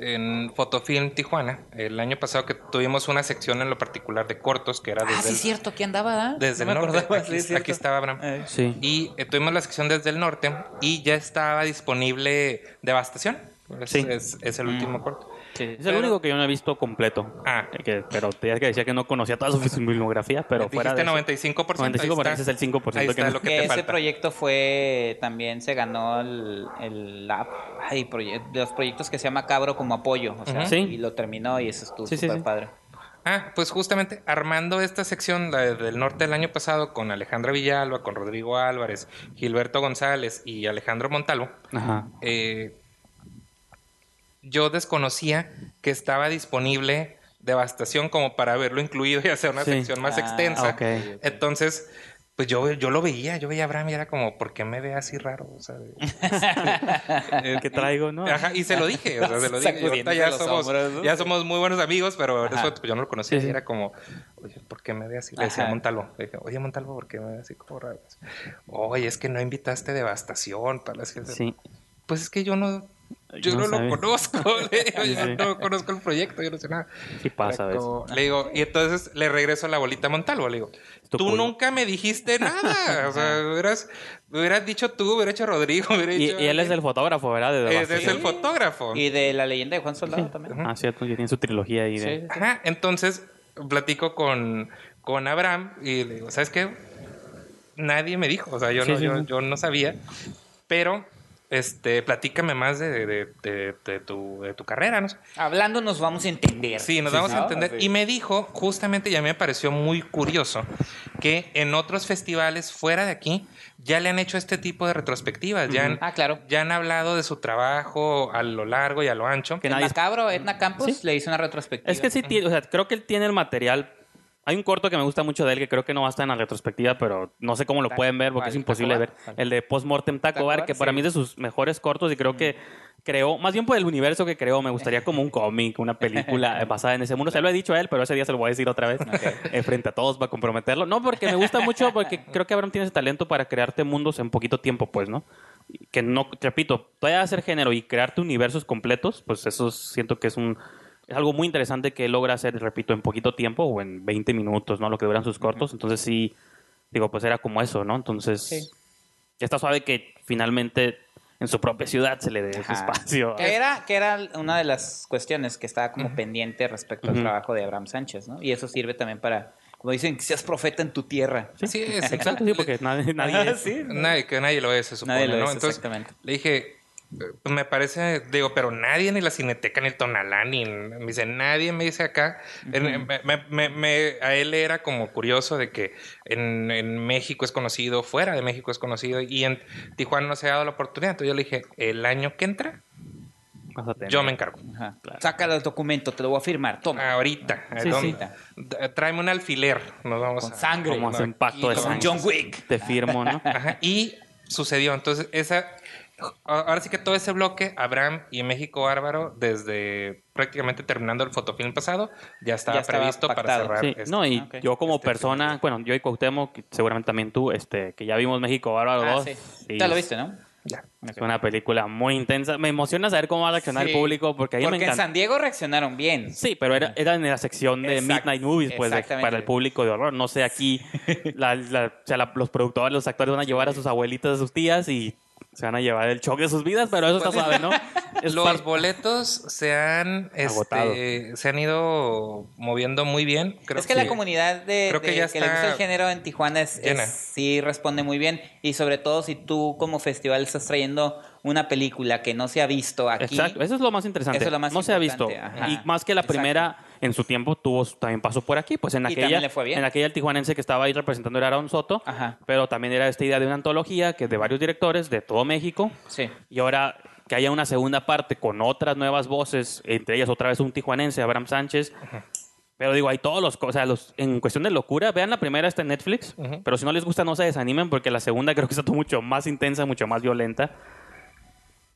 C: en Fotofilm Tijuana. El año pasado que tuvimos una sección en lo particular de cortos, que era
A: ajá.
C: desde
A: Ah, sí,
C: el,
A: es cierto, aquí andaba, ¿ah?
C: desde
A: No
C: el norte.
A: acordaba,
C: Aquí,
A: sí,
C: estaba Abraham.
A: Eh,
B: Sí.
C: Y eh, tuvimos la sección desde el norte y ya estaba disponible Devastación. Es,
B: Sí.
C: es, es el último corto.
A: Sí.
B: Es el único que yo no he visto completo.
C: Ah.
B: Eh, que- pero te que decía que no conocía toda su [laughs] filmografía, pero fuera de
C: Dijiste
B: eso-
C: 95%.
B: 95%,
C: ahí
B: ese es el 5%
C: Ahí
B: que
C: está
B: no-
C: lo que
A: que [laughs]
C: te
A: ese
C: falta.
A: proyecto fue también se ganó el, el ay, proye- los proyectos que se llama Cabro como apoyo o sea.
B: Sí.
A: y lo terminó y eso estuvo
B: Sí, sí,
A: súper
B: sí.
A: padre
C: Ah, pues justamente armando esta sección la de- del norte del año pasado con Alejandra Villalba, con Rodrigo Álvarez, Gilberto González y Alejandro Montalvo,
B: Ajá.
C: eh, yo desconocía que estaba disponible Devastación como para haberlo incluido y hacer una
B: Sí.
C: sección más
A: Ah,
C: extensa. Entonces, pues yo, yo lo veía, yo veía a Abraham y era como, ¿por qué me ve así raro? O sea, de- [laughs]
B: El que traigo, ¿no?
C: Ajá, y se lo dije, o sea, se lo [laughs] dije. Ya
A: los
C: somos,
A: hombros, ¿no?
C: ya somos muy buenos amigos, pero en
A: Ajá.
C: eso pues, yo no lo conocía
B: Sí,
C: y era como, oye, ¿por qué me ve así? Le decía
A: Ajá.
C: Montalvo, le dije, oye, Montalvo, ¿por qué me ve así como raro? Oye, es que no invitaste devastación para las fiestas".
B: Sí.
C: Pues es que yo no, yo
B: No
C: no, lo conozco, [laughs] le digo,
B: Sí,
C: yo
B: sí.
C: no conozco el proyecto, yo no sé nada.
B: Sí pasa
C: como- Le digo, y entonces le regreso la bolita a Montalvo, le digo, tú
B: culo.
C: nunca me dijiste [laughs] nada, o sea, hubieras, hubieras dicho tú, hubiera hecho Rodrigo, hubiera
B: Y,
C: dicho...
B: y él es el fotógrafo, ¿verdad? De
C: es, es
B: Devastación.
C: el fotógrafo.
A: y de la leyenda de Juan Soldado también
B: Ah, cierto, que tiene su trilogía ahí de...
A: Sí.
C: Ajá, entonces platico con, con Abraham y le digo, ¿sabes qué? Nadie me dijo, o sea, yo,
B: Sí,
C: no,
B: sí,
C: yo,
B: sí.
C: yo no sabía, pero este, platícame más de, de- de- de tu, de tu carrera, ¿no? sé.
A: hablando nos vamos a entender
C: Sí, nos
A: Sí,
C: vamos a entender.
A: Sí.
C: Y me dijo, justamente, y a mí me pareció muy curioso, que en otros festivales fuera de aquí ya le han hecho este tipo de retrospectivas, ya, han,
A: ah claro
C: ya han hablado de su trabajo a lo largo y a lo ancho.
B: Que
A: en
B: nadie-
A: Macabro Etna Campus
B: Sí.
A: le hizo una retrospectiva
B: Es que sí, tiene, o sea, creo que él tiene el material Hay un corto que me gusta mucho de él que creo que no va a estar en la retrospectiva, pero no sé cómo lo pueden ver porque es imposible ver.
A: ¿Taco Bar?
B: El de Postmortem Taco
A: ¿Taco
B: Bar, que para mí es de sus mejores cortos y creo que creó, más bien por el universo que creó, me gustaría como un cómic, una película [laughs] basada en ese mundo. Se lo he dicho a él, pero ese día se lo voy a decir otra vez eh, frente a todos para comprometerlo. No, porque me gusta mucho, porque creo que Abraham tiene ese talento para crearte mundos en poquito tiempo, pues, ¿no? Que no, repito, puede hacer género y crearte universos completos, pues eso siento que es un es algo muy interesante que logra hacer, repito, en poquito tiempo o en 20 minutos, ¿no? Lo que duran sus cortos. Entonces sí, digo, pues era como eso, ¿no? Entonces,
A: Sí.
B: está suave que finalmente en su propia ciudad se le dé ese espacio.
A: Que era, que era una de las cuestiones que estaba como pendiente respecto al
B: Ujú.
A: trabajo de Abraham Sánchez, ¿no? Y eso sirve también para, como dicen, que seas profeta en tu tierra.
C: Sí, es
B: Exacto, sí, porque nadie, [laughs] nadie
A: Ajá,
B: es.
A: sí.
C: Nadie, que nadie lo es, se supone,
A: Nadie lo
C: ¿no?
A: es,
C: Entonces,
A: exactamente.
C: le dije, pues me parece, digo, pero nadie, ni la Cineteca, ni el Tonalá, ni me dice, nadie me dice acá. En- me- me- me- me- a él era como curioso de que en, en México es conocido, fuera de México es conocido, y en Tijuana no se ha dado la oportunidad. Entonces yo le dije, el año que entra,
B: Vas a tener.
C: yo me encargo.
A: Ajá.
B: Claro.
A: Sácalo el documento, te lo voy a firmar. Toma.
C: Ahorita.
B: Sí.
C: D- Tráeme un alfiler. Nos vamos
A: Con
C: a-
A: sangre.
B: Como
C: No,
B: hacen pacto de sangre.
A: John Wick.
B: Te firmo, ¿no?
C: Ajá, y sucedió. Entonces, esa. Ahora sí que todo ese bloque, Abraham y México Bárbaro, desde prácticamente terminando el fotofilm pasado, ya estaba,
A: Ya estaba
C: previsto para cerrar.
B: Sí,
C: este-
B: no, y
A: ok.
B: yo como
C: este
B: persona,
C: film.
B: bueno, yo y Cuauhtémoc, seguramente también tú, este, que ya vimos México Bárbaro
A: Ah,
B: 2.
A: sí.
B: y
A: Ya lo viste, ¿no?
C: Ya.
B: Es una película muy intensa. Me emociona saber cómo va a reaccionar
A: Sí.
B: el público, porque a mí
A: Porque
B: me
A: en
B: encanta.
A: San Diego reaccionaron bien.
B: Sí, pero era, era en la sección de
A: Exacto,
B: Midnight Movies, pues, de- para el público de horror. No sé, aquí [laughs] la- la- o sea, la- los productores, los actores van a llevar a sus abuelitas, a sus tías y se van a llevar el shock de sus vidas, pero eso está suave, ¿no? [laughs] Es
C: Los
B: par-
C: boletos se han, este, se han ido moviendo muy bien. Creo
A: es que, la comunidad de,
C: creo que
A: de
C: ya
A: que le gusta el género en Tijuana es,
C: llena.
A: es- sí responde muy bien y sobre todo si tú como festival estás trayendo una película que no se ha visto aquí.
B: Exacto, eso es lo más interesante.
A: Eso es lo más
B: no se ha visto.
A: ajá.
B: Y más que la
A: Exacto.
B: primera, en su tiempo tuvo también pasó por aquí, pues en
A: Y
B: aquella,
A: también le fue bien.
B: en aquella el tijuanense que estaba ahí representando era Aaron Soto,
A: Ajá.
B: pero también era esta idea de una antología que de varios directores de todo México
A: Sí.
B: y ahora que haya una segunda parte con otras nuevas voces, entre ellas otra vez un tijuanense, Abraham Sánchez. Pero digo, hay todos los, o sea, los, en cuestión de locura, vean la primera está en Netflix, pero si no les gusta no se desanimen porque la segunda [laughs] creo que está mucho más intensa, mucho más violenta.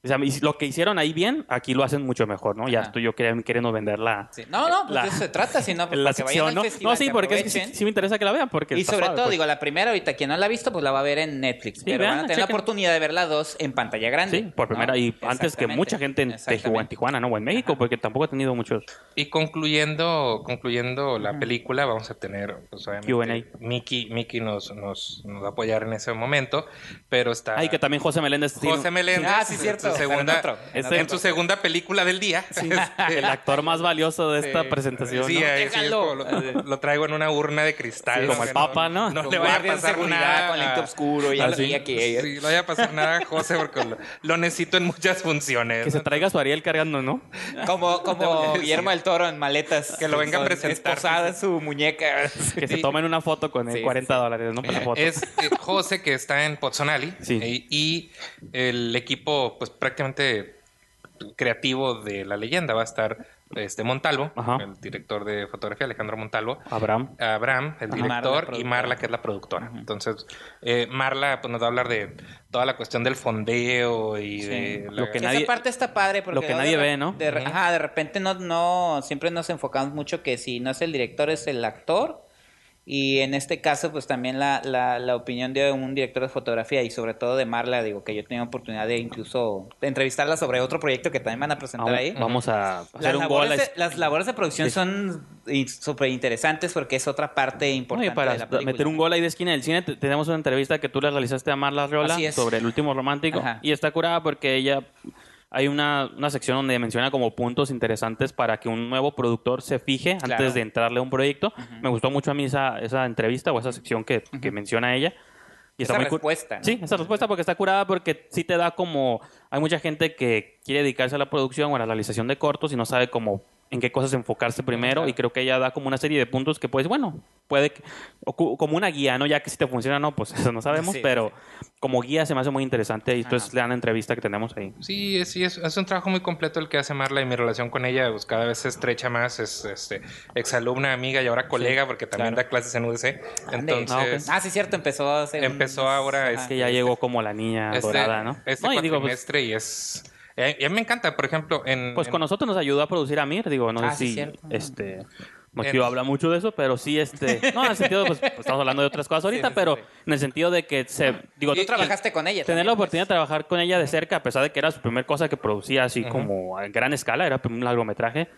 B: O sea, lo que hicieron ahí bien, aquí lo hacen mucho mejor, ¿no? Ya
A: Ajá.
B: estoy yo queriendo, queriendo venderla.
A: Sí. No, no, pues
B: La-
A: de eso se trata, sino pues,
B: la
A: para que vayan
B: sección,
A: al
B: ¿no?
A: festival,
B: No, sí,
A: que
B: porque es que sí, sí me interesa que la vean porque
A: Y sobre
B: suave,
A: todo,
B: pues.
A: digo, la primera ahorita, quien no la ha visto, pues la va a ver en Netflix. pero
B: vean,
A: van a tener la
B: chequen.
A: oportunidad de ver la dos en pantalla grande.
B: Sí, por primera
A: ¿no?
B: y antes que mucha gente en, Tijuana, en. Tijuana, ¿no? O en México, porque tampoco he tenido muchos.
C: Y concluyendo, concluyendo la película, vamos a tener, pues, obviamente. Mickey, Mickey nos, nos, nos va a apoyar en ese momento, pero está...
B: Ay, que también José Meléndez tiene-
C: José Meléndez,
A: Ah, sí, cierto,
C: su
A: pero en
C: segunda,
A: otro, en
C: su segunda película del día. [laughs]
B: el actor más valioso de esta
C: Sí,
B: presentación.
C: sí,
B: ¿no?
C: sí, lo, lo traigo en una urna de cristal.
B: Sí, como el Papa, ¿no?
C: No le vaya a pasar nada.
A: con lente oscuro y
C: No
A: así
C: le-
A: aquí.
C: Sí, no vaya a pasar nada a José porque lo, lo necesito en muchas funciones.
B: Que se traiga su Ariel cargando, ¿no?
A: Como, como. [laughs] Guillermo del Toro en maletas.
C: Que lo venga a presentar.
A: Esposada su muñeca. [laughs]
B: Que se tomen una foto con él,
A: Sí,
B: 40
A: sí.
B: dólares, ¿no? Para la foto.
C: Es eh, José que está en Pozzonali
B: Sí.
C: eh, y el equipo pues prácticamente creativo de la leyenda va a estar este Montalvo,
B: Ajá.
C: el director de fotografía Alejandro Montalvo,
B: Abraham.
C: Abraham, el director,
A: Marla,
C: y. Marla, que es la productora. Entonces, eh, Marla pues, nos va a hablar de toda la cuestión del fondeo y
A: Sí.
C: de
B: Lo que
A: Que
B: nadie-
A: esa parte está padre porque
B: lo que nadie
A: de
B: ve, ¿no?
A: de. Ajá, de repente no, no, siempre nos enfocamos mucho que si no es el director es el actor y en este caso pues también la, la, la opinión de un director de fotografía y sobre todo de Marla, digo que yo tenía oportunidad de incluso entrevistarla sobre otro proyecto que también van a presentar
B: Vamos,
A: ahí.
B: vamos a hacer
A: Las
B: un gol.
A: labores, de, las labores de producción
B: Sí.
A: son súper interesantes porque es otra parte importante
B: y para
A: de la película.
B: meter un gol ahí de esquina del cine, te- tenemos una entrevista que tú le realizaste a Marla Riola sobre el último romántico.
A: Ajá.
B: Y está curada porque ella. Hay una, una sección donde menciona como puntos interesantes para que un nuevo productor se fije
A: Claro.
B: antes de entrarle a un proyecto. Me gustó mucho a mí esa, esa entrevista o esa sección que, que menciona ella. Y
A: Esa respuesta, ¿no?
B: Sí, esa respuesta porque está curada porque sí te da como... Hay mucha gente que quiere dedicarse a la producción o a la realización de cortos y no sabe cómo en qué cosas enfocarse primero y creo que ella da como una serie de puntos que pues bueno, puede o como una guía, ¿no? Ya que si te funciona o no, pues [laughs] eso no sabemos,
A: Sí,
B: pero como guía se me hace muy interesante y entonces le dan la entrevista que tenemos ahí.
C: Sí, es, sí, es, es un trabajo muy completo el que hace Marla y mi relación con ella pues, cada vez se estrecha más. Es este, exalumna, amiga y ahora colega porque también
A: claro.
C: da clases en UDC. Entonces,
A: Ah, sí, cierto, empezó a hacer.
C: Empezó
A: unos-
C: ahora,
A: Ajá.
C: es
B: Que ya llegó como la niña
C: este,
B: dorada, ¿no?
C: este
B: No, y digo, pues,
C: y es... eh, Y a mí me encanta, por ejemplo, en...
B: Pues
C: en-
B: con nosotros nos ayudó a producir Amir, digo, no
A: Ah,
B: sé
A: sí,
B: si
A: cierto.
B: este quiero hablar mucho de eso, pero sí este, [laughs] no, en el sentido pues, pues, estamos hablando de otras cosas ahorita,
A: sí, sí,
B: pero
A: sí.
B: en el sentido de que se digo,
A: Tú trabajaste con ella.
B: tener
A: también,
B: la
A: pues.
B: oportunidad de trabajar con ella de cerca, a pesar de que era su primer cosa que producía así como a gran escala, era un largometraje.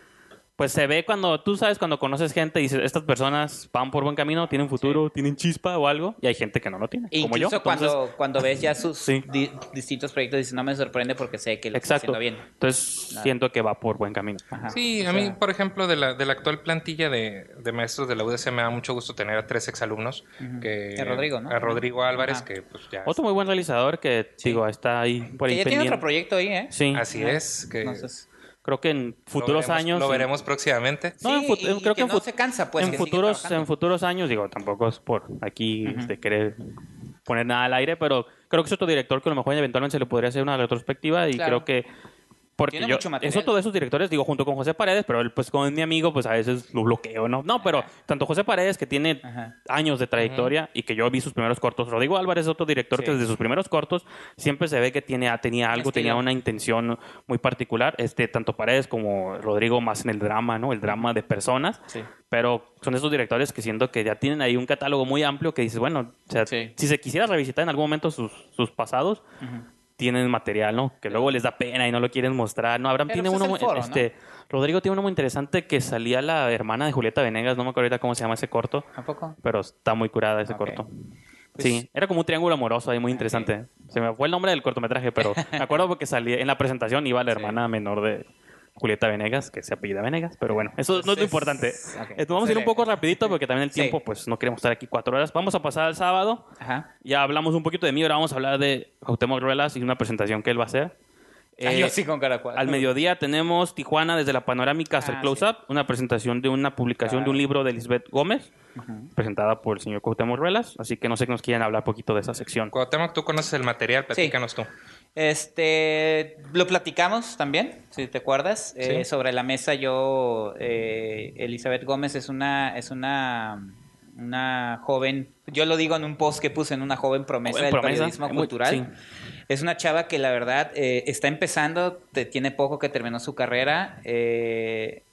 B: Pues se ve cuando, tú sabes, cuando conoces gente y dices, estas personas van por buen camino, tienen futuro, tienen chispa o algo, y hay gente que no lo tiene, como yo.
A: Incluso
B: Entonces,
A: cuando, cuando ves ya sus
B: Sí.
A: di- distintos proyectos, dices, no me sorprende porque sé que lo está haciendo bien.
B: Entonces siento que va por buen camino.
A: Ajá.
C: Sí,
A: O
C: a mí, por ejemplo, de la, de la actual plantilla de, de maestros de la UDC me da mucho gusto tener a tres exalumnos. que,
A: A Rodrigo, ¿no?
C: A Rodrigo Álvarez,
A: Ajá.
C: que pues ya...
B: Otro muy buen realizador que, digo, está ahí por
A: Que
B: ahí
A: ya tiene otro proyecto ahí, ¿eh?
B: Sí,
C: Así es, que
A: Entonces,
B: creo que en
C: lo
B: futuros
C: veremos-
B: años...
C: Lo
B: en-
C: veremos próximamente.
B: No, en
A: Sí, y-
B: creo
A: que
B: en
A: no se cansa, pues,
B: en
A: que
B: futuros, en futuros años, digo, tampoco es por aquí este, querer poner nada al aire, pero creo que es otro director que a lo mejor eventualmente se le podría hacer una retrospectiva y
A: Claro.
B: creo que porque
A: Tiene
B: yo
A: mucho material.
B: es otro de esos directores, digo, junto con José Paredes, pero él pues es mi amigo, pues a veces lo bloqueo, ¿no? No, pero tanto José Paredes que tiene
A: Ajá.
B: años de trayectoria y que yo vi sus primeros cortos. Rodrigo Álvarez es otro director
A: Sí.
B: que desde sus primeros cortos siempre se ve que tiene, tenía algo,
A: estilo.
B: tenía una intención muy particular. Este, tanto Paredes como Rodrigo más en el drama, ¿no? El drama de personas.
A: Sí.
B: Pero son esos directores que siento que ya tienen ahí un catálogo muy amplio que dices, bueno, o sea,
A: Sí.
B: si se quisiera revisitar en algún momento sus, sus pasados, tienen material, ¿no? Que luego les da pena y no lo quieren mostrar. No, Abraham
A: Pero
B: tiene uno,
A: es
B: muy-
A: foro,
B: este, Rodrigo tiene uno muy interesante que salía la hermana de Julieta Venegas, no me acuerdo ahorita cómo se llama ese corto,
A: ¿A poco?
B: pero está muy curada ese corto.
A: Pues-
B: sí, era como un triángulo amoroso ahí muy interesante. Se me fue el nombre del cortometraje, pero [laughs] me acuerdo porque salía en la presentación iba la hermana menor de Julieta Venegas, que se apellida Venegas, pero bueno, eso no es lo importante. Vamos a ir un poco rapidito porque también el
A: Sí.
B: tiempo, pues no queremos estar aquí cuatro horas. Vamos a pasar al sábado.
A: Ajá.
B: Ya hablamos un poquito de mí, ahora vamos a hablar de Cuauhtémoc Ruelas y una presentación que él va a hacer.
A: Ah,
B: Eh,
A: yo sí con Caracual.
B: al mediodía tenemos Tijuana desde la panorámica hasta
A: Ah,
B: el close-up, una presentación de una publicación de un
A: Claro.
B: libro de Lisbeth Gómez, presentada por el señor Cuauhtémoc Ruelas, así que no sé que nos quieren hablar poquito de esa sección.
C: Cuauhtémoc, tú conoces el material, platícanos tú.
A: Este, lo platicamos también, si te acuerdas. Eh,
C: Sí.
A: sobre la mesa yo, eh, Elizabeth Gómez es una, es una, una joven, yo lo digo en un post que puse, en una joven promesa
B: Joven
A: del
B: promesa,
A: periodismo
B: muy-
A: cultural.
B: sí.
A: Es una chava que la verdad eh, está empezando, te- tiene poco que terminó su carrera. eh,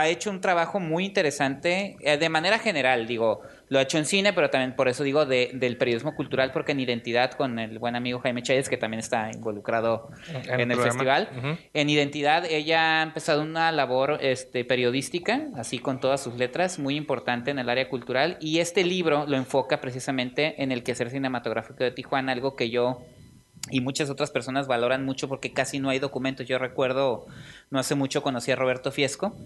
A: ha, hecho un trabajo muy interesante eh, de manera general, digo, lo ha hecho en cine, pero también por eso digo de- del periodismo cultural, porque en Identidad con el buen amigo Jaime Chávez, que también está involucrado en,
C: En el programa.
A: festival. En Identidad ella ha empezado una labor este, periodística, así con todas sus letras, muy importante en el área cultural, y este libro lo enfoca precisamente en el quehacer cinematográfico de Tijuana, algo que yo y muchas otras personas valoran mucho porque casi no hay documentos. Yo recuerdo, no hace mucho conocí a Roberto Fiesco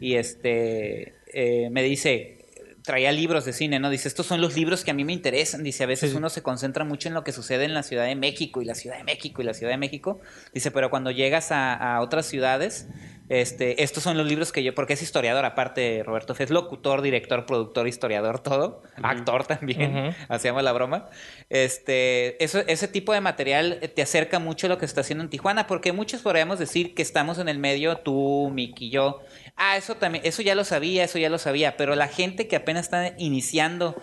A: y este eh, me dice, traía libros de cine, ¿no? Dice, estos son los libros que a mí me interesan. Dice, a veces
B: Sí,
A: uno se concentra mucho en lo que sucede en la Ciudad de México y la Ciudad de México y la Ciudad de México. Dice, pero cuando llegas a, a otras ciudades, este, estos son los libros que yo, porque es historiador, aparte Roberto es locutor, director, productor, historiador, todo, actor también,
C: Ujú.
A: hacíamos la broma. Este, eso, ese tipo de material te acerca mucho a lo que está haciendo en Tijuana, porque muchos podríamos decir que estamos en el medio, tú, Miki y yo. Ah, eso también, eso ya lo sabía, eso ya lo sabía, pero la gente que apenas está iniciando,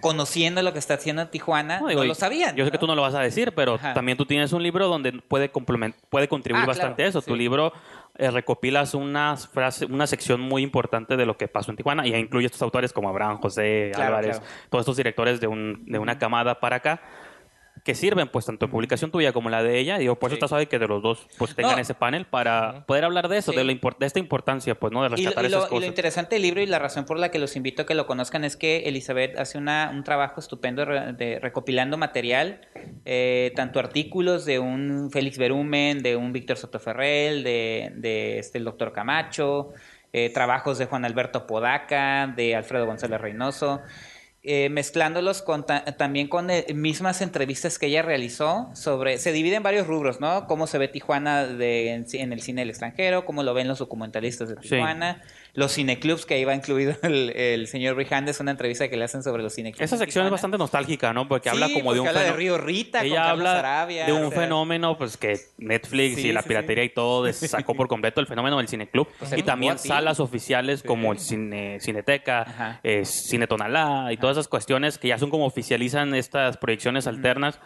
A: conociendo lo que está haciendo en Tijuana, no, lo sabían.
B: Yo sé que tú no lo vas a decir, pero
A: Ajá.
B: también tú tienes un libro donde puede, puede contribuir
A: Ah,
B: bastante
A: claro,
B: a eso. Tu libro eh, recopilas unas frases, una sección muy importante de lo que pasó en Tijuana y incluye estos autores como Abraham, José,
A: Claro,
B: Álvarez,
A: claro.
B: todos estos directores de, un, de una camada para acá que sirven pues tanto en publicación tuya como la de ella y digo, por eso está suave que de los dos pues tengan
A: No.
B: ese panel para poder hablar de eso,
A: Sí.
B: de, la de esta importancia pues no de
A: Y, lo-
B: rescatar
A: lo,
B: esas
A: y lo
B: cosas.
A: interesante del libro y la razón por la que los invito a que lo conozcan es que Elizabeth hace una, un trabajo estupendo re- de, recopilando material, eh, tanto artículos de un Félix Berumen, de un Víctor Sotoferrel, de, de este, el doctor Camacho, eh, trabajos de Juan Alberto Podaca, de Alfredo González Reynoso. Eh, mezclándolos con ta- también con eh, mismas entrevistas que ella realizó sobre, se divide en varios rubros, ¿no? Cómo se ve Tijuana de, en, el cine del extranjero, cómo lo ven los documentalistas de
B: Sí.
A: Tijuana, los cineclubs que iba incluido [laughs] el, el señor Rijandes, una entrevista que le hacen sobre los cineclubs.
B: Esa sección es bastante nostálgica, ¿no? Porque habla como de un
A: habla de Río Rita,
B: Ella habla de
A: o
B: un
A: sea.
B: fenómeno pues que Netflix
A: Sí,
B: y la piratería y todo [laughs] sacó por completo el fenómeno del cineclub
A: Pues
B: y también salas oficiales como el cine, Cineteca, eh, Cine Tonalá y todas esas cuestiones que ya son como oficializan estas proyecciones alternas.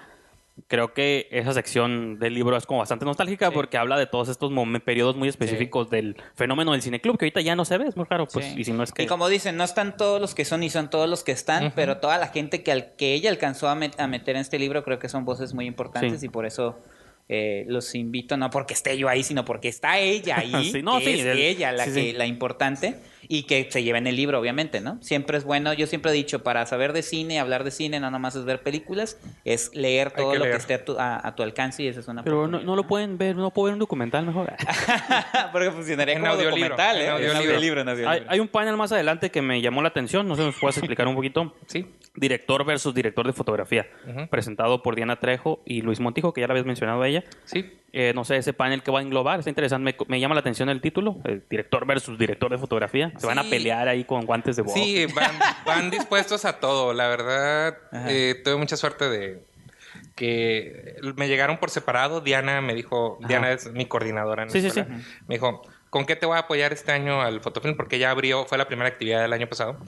B: Creo que esa sección del libro es como bastante nostálgica
A: Sí.
B: porque habla de todos estos periodos muy específicos del fenómeno del cineclub que ahorita ya no se ve, es muy raro, pues,
A: Sí.
B: y si no es que...
A: Y como dicen, no están todos los que son y son todos los que están, pero toda la gente que, al, que ella alcanzó a, met- a meter en este libro creo que son voces muy importantes y por eso eh, los invito, no porque esté yo ahí, sino porque está ella ahí, [laughs]
B: Sí, no,
A: que
B: sí,
A: es
B: el-
A: ella la,
B: sí,
A: que,
B: sí.
A: la importante y que se lleva en el libro, obviamente, ¿no? Siempre es bueno, yo siempre he dicho, para saber de cine, hablar de cine, no nomás es ver películas, es leer todo
C: que
A: lo que esté a tu, a- a tu alcance y esa es una
B: Pero no, no lo pueden ver, no puedo ver un documental mejor. [laughs] [laughs]
A: porque funcionaría
C: En
A: como
C: audiolibro,
A: documental,
C: en
A: ¿eh?
C: audiolibro,
A: en
B: hay,
A: audiolibro.
B: hay un panel más adelante que me llamó la atención, no sé si nos puedes explicar un poquito.
C: Sí.
B: Director versus director de fotografía,
C: Ujú.
B: presentado por Diana Trejo y Luis Montijo, que ya la habías mencionado a ella.
C: Sí.
B: Eh, no sé, ese panel que va a englobar, está interesante, me, me llama la atención el título, eh, director versus director de fotografía. Se van a
C: Sí.
B: pelear ahí con guantes de box.
C: Sí, van, van dispuestos a todo. La verdad, eh, tuve mucha suerte de que me llegaron por separado. Diana me dijo,
B: Ajá.
C: Diana es mi coordinadora en la
B: Sí, sí.
C: Me dijo, ¿con qué te voy a apoyar este año al fotofilm? Porque ya abrió, fue la primera actividad del año pasado.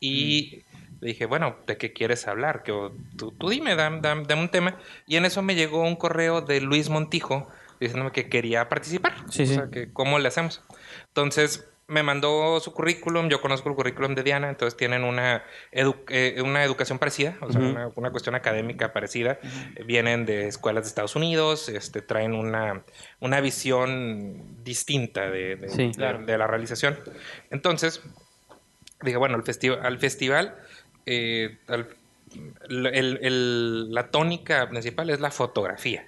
C: Y le dije, bueno, ¿de qué quieres hablar? Que, tú, tú dime, dame, dame- dame un tema. Y en eso me llegó un correo de Luis Montijo diciéndome que quería participar.
B: Sí,
C: o
B: sí.
C: sea, que cómo le hacemos. Entonces me mandó su currículum, yo conozco el currículum de Diana, entonces tienen una, edu- eh, una educación parecida, o sea,
B: Ujú.
C: una, una cuestión académica parecida. Vienen de escuelas de Estados Unidos, este, traen una, una visión distinta de, de-
B: Sí.
C: de-
A: Claro.
C: de la realización. Entonces, dije, bueno, al, festi- al festival, eh, al- el- el- la tónica principal es la fotografía.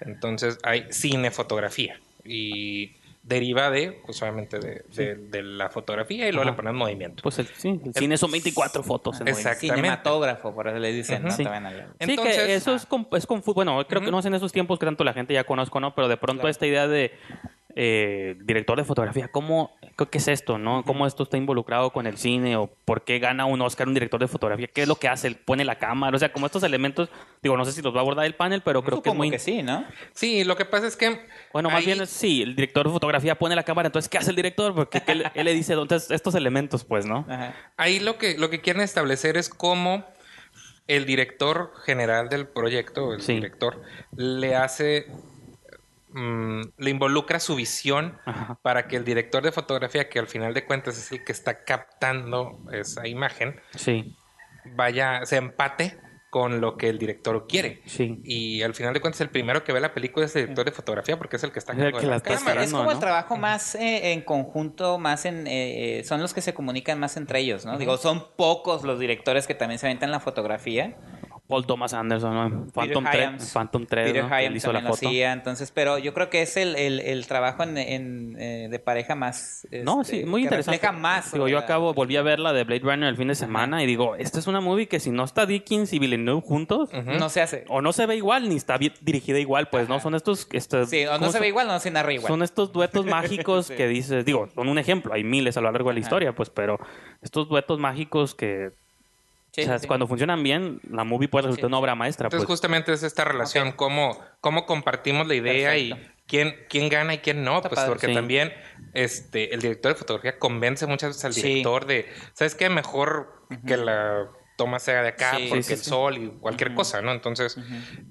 C: Entonces hay cinefotografía y deriva de, pues obviamente, de, de- de la fotografía y luego
B: Ajá.
C: le ponen movimiento.
B: Pues el, sí, el cine son 24 fotos. en
C: Exacto.
B: movimiento.
A: Cinematógrafo, por eso le dicen,
C: Ujú.
A: no
B: Sí.
C: Entonces-
B: que eso es, es confu- Bueno, creo que no es en esos tiempos que tanto la gente ya conozco, ¿no? Pero de pronto
A: Claro.
B: esta idea de eh, director de fotografía, ¿cómo, ¿qué es esto, no? ¿Cómo esto está involucrado con el cine? ¿O por qué gana un Oscar un director de fotografía? ¿Qué es lo que hace? Él pone la cámara, o sea, como estos elementos, digo, no sé si los va a abordar el panel, pero creo que es
A: Supongo
B: muy...
A: que sí, ¿no?
C: Sí, lo que pasa es que...
B: Bueno, más
C: ahí-
B: bien, es- sí, el director de fotografía pone la cámara, entonces, ¿qué hace el director? Porque ¿qué le- él le dice, entonces, estos elementos, pues, ¿no?
A: Ajá.
C: Ahí lo que, lo que quieren establecer es cómo el director general del proyecto, el
B: Sí.
C: director, le hace, mm, le involucra su visión
B: Ajá.
C: para que el director de fotografía, que al final de cuentas es el que está captando esa imagen,
B: Sí,
C: vaya, se empate con lo que el director quiere.
B: sí.
C: Y al final de cuentas, el primero que ve la película es el director de fotografía porque es el que está
B: Es la
C: cámara.
A: Es
B: no,
A: como el trabajo más eh, en conjunto, más en... eh, eh, son los que se comunican más entre ellos, ¿no? Digo, son pocos los directores que también se aventan la fotografía.
B: Paul Thomas Anderson, ¿no? Phantom
A: Peter
B: 3,
A: Hyams.
B: Phantom 3
A: Peter
B: ¿no? Él hizo la foto.
A: hacía, entonces, pero yo creo que es el, el, el trabajo en, en, eh, de pareja más...
B: No,
A: este,
B: sí, muy
A: que
B: interesante.
A: refleja más.
B: Digo, yo
A: la-
B: acabo, volví a verla de Blade Runner el fin de semana y digo, esta es una movie que si no está Dickens y Villeneuve juntos,
C: Ujú.
A: No se hace.
B: o no se ve igual, ni está dirigida igual, pues, ¿no? Son estos... estos
A: Sí, o no
B: ¿cómo
A: se
B: son?
A: ve igual, no se narra igual.
B: Son estos duetos [laughs] mágicos
A: Sí.
B: que dices, digo, son un ejemplo, hay miles a lo largo de la
A: Ajá.
B: historia, pues, pero estos duetos mágicos que,
A: Sí,
B: o sea,
A: sí.
B: cuando funcionan bien, la movie puede resultar
A: Sí.
B: una obra maestra,
C: Entonces,
B: pues.
C: justamente es esta relación, cómo, cómo compartimos la idea
A: Perfecto.
C: y quién, quién gana y quién no.
A: Está
C: Pues
A: padre.
C: porque
B: Sí.
C: también este, el director de fotografía convence muchas veces al
A: Sí.
C: director de, ¿sabes qué? Mejor que la toma sea de acá
A: Sí.
C: porque
B: Sí, sí,
C: el
B: sí.
C: sol y cualquier
A: Ujú.
C: cosa, ¿no? Entonces,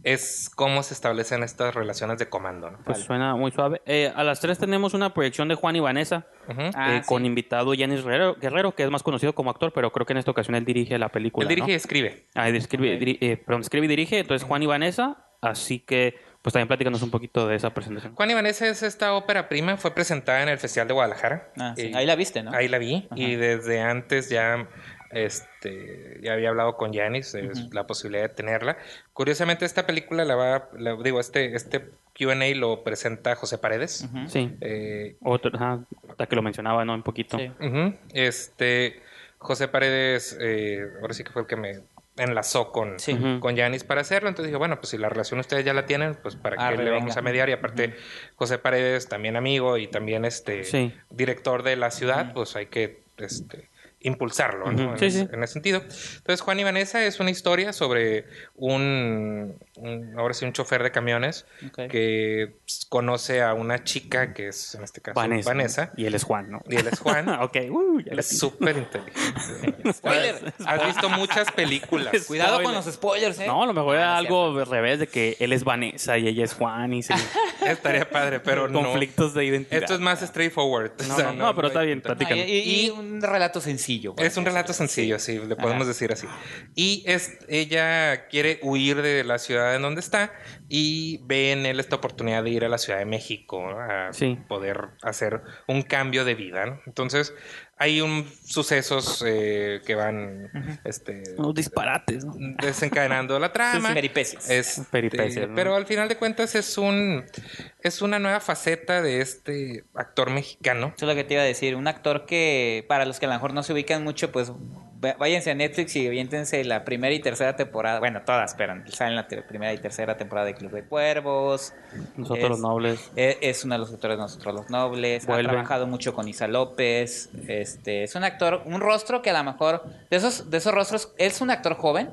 C: es cómo se establecen estas relaciones de comando, ¿no?
B: Pues
A: Vale.
B: suena muy suave. Eh, a las 3 tenemos una proyección de Juan y Vanessa,
C: Ujú.
A: Ah,
B: eh, con
A: sí.
B: invitado Yanis Guerrero, Guerrero, que es más conocido como actor, pero creo que en esta ocasión él dirige la película.
C: Él dirige y
B: ¿no?
C: escribe.
B: Ah, él escribe,
A: Ok.
B: diri- eh, perdón, escribe y dirige, entonces Juan y Vanessa, así que pues también platícanos un poquito de esa presentación.
C: Juan y Vanessa es esta ópera prima, fue presentada en el Festival de Guadalajara.
A: Ah, sí.
C: Y-
A: Ahí la viste, ¿no?
C: Ahí la vi y
A: Ajá.
C: desde antes ya este ya había hablado con
A: Ujú.
C: la posibilidad de tenerla. Curiosamente esta película la va la- digo este este Q&A lo presenta José Paredes.
B: Sí,
C: Eh,
B: otro, ajá, hasta que lo mencionaba, ¿no? Un poquito.
A: Sí.
C: este José Paredes, eh, ahora sí que fue el que me enlazó con,
A: Sí.
C: Con Yanis para hacerlo. Entonces dije, bueno, pues si la relación ustedes ya la tienen, pues para qué
A: Arre,
C: le vamos
A: venga.
C: a mediar. Y aparte, José Paredes, también amigo y también este
B: Sí.
C: director de la ciudad, pues hay que este, impulsarlo, ¿no?
B: Sí,
C: ese,
B: sí.
C: en ese sentido. Entonces, Juan y Vanessa es una historia sobre un, un- ahora sí, un chofer de camiones que pues, conoce a una chica que es, en este caso,
B: Vanessa.
C: Vanessa.
B: Y él es Juan, ¿no?
C: y él es Juan. [laughs]
B: ok, uh,
C: Él es súper inteligente. [laughs]
A: Spoiler.
C: Has visto muchas películas.
A: Cuidado con los spoilers, ¿eh?
B: No, a lo mejor era
A: Ah,
B: algo al revés de que él es Vanessa y ella es Juan y se [laughs]
C: Estaría padre, pero no.
B: conflictos de identidad.
C: Esto es más straightforward.
B: No,
C: O sea,
B: no, no, pero está bien.
A: Ah, y, y- y un relato sencillo.
C: Es un relato sencillo, sí, le podemos
A: Ajá.
C: decir así. Y es, ella quiere huir de la ciudad en donde está y ve en él esta oportunidad de ir a la Ciudad de México ¿no? a
B: Sí.
C: poder hacer un cambio de vida. ¿no? Entonces, hay un sucesos eh, que van este,
B: Unos disparates, ¿no?
C: desencadenando la [laughs] trama.
A: Sí, peripecias.
C: Este,
B: Peripecias, ¿no?
C: Pero al final de cuentas es un es una nueva faceta de este actor mexicano.
A: Eso es lo que te iba a decir. Un actor que, para los que a lo mejor no se ubican mucho, pues váyanse a Netflix y aviéntense la primera y tercera temporada. Bueno, todas, pero salen la primera y tercera temporada de Club de Cuervos.
B: Nosotros
A: Es-
B: los nobles.
A: Es, es uno de los actores de Nosotros los Nobles.
B: Vuelve.
A: Ha trabajado mucho con Isa López. Este, es un actor, un rostro que a lo mejor, de esos, de esos rostros, él es un actor joven,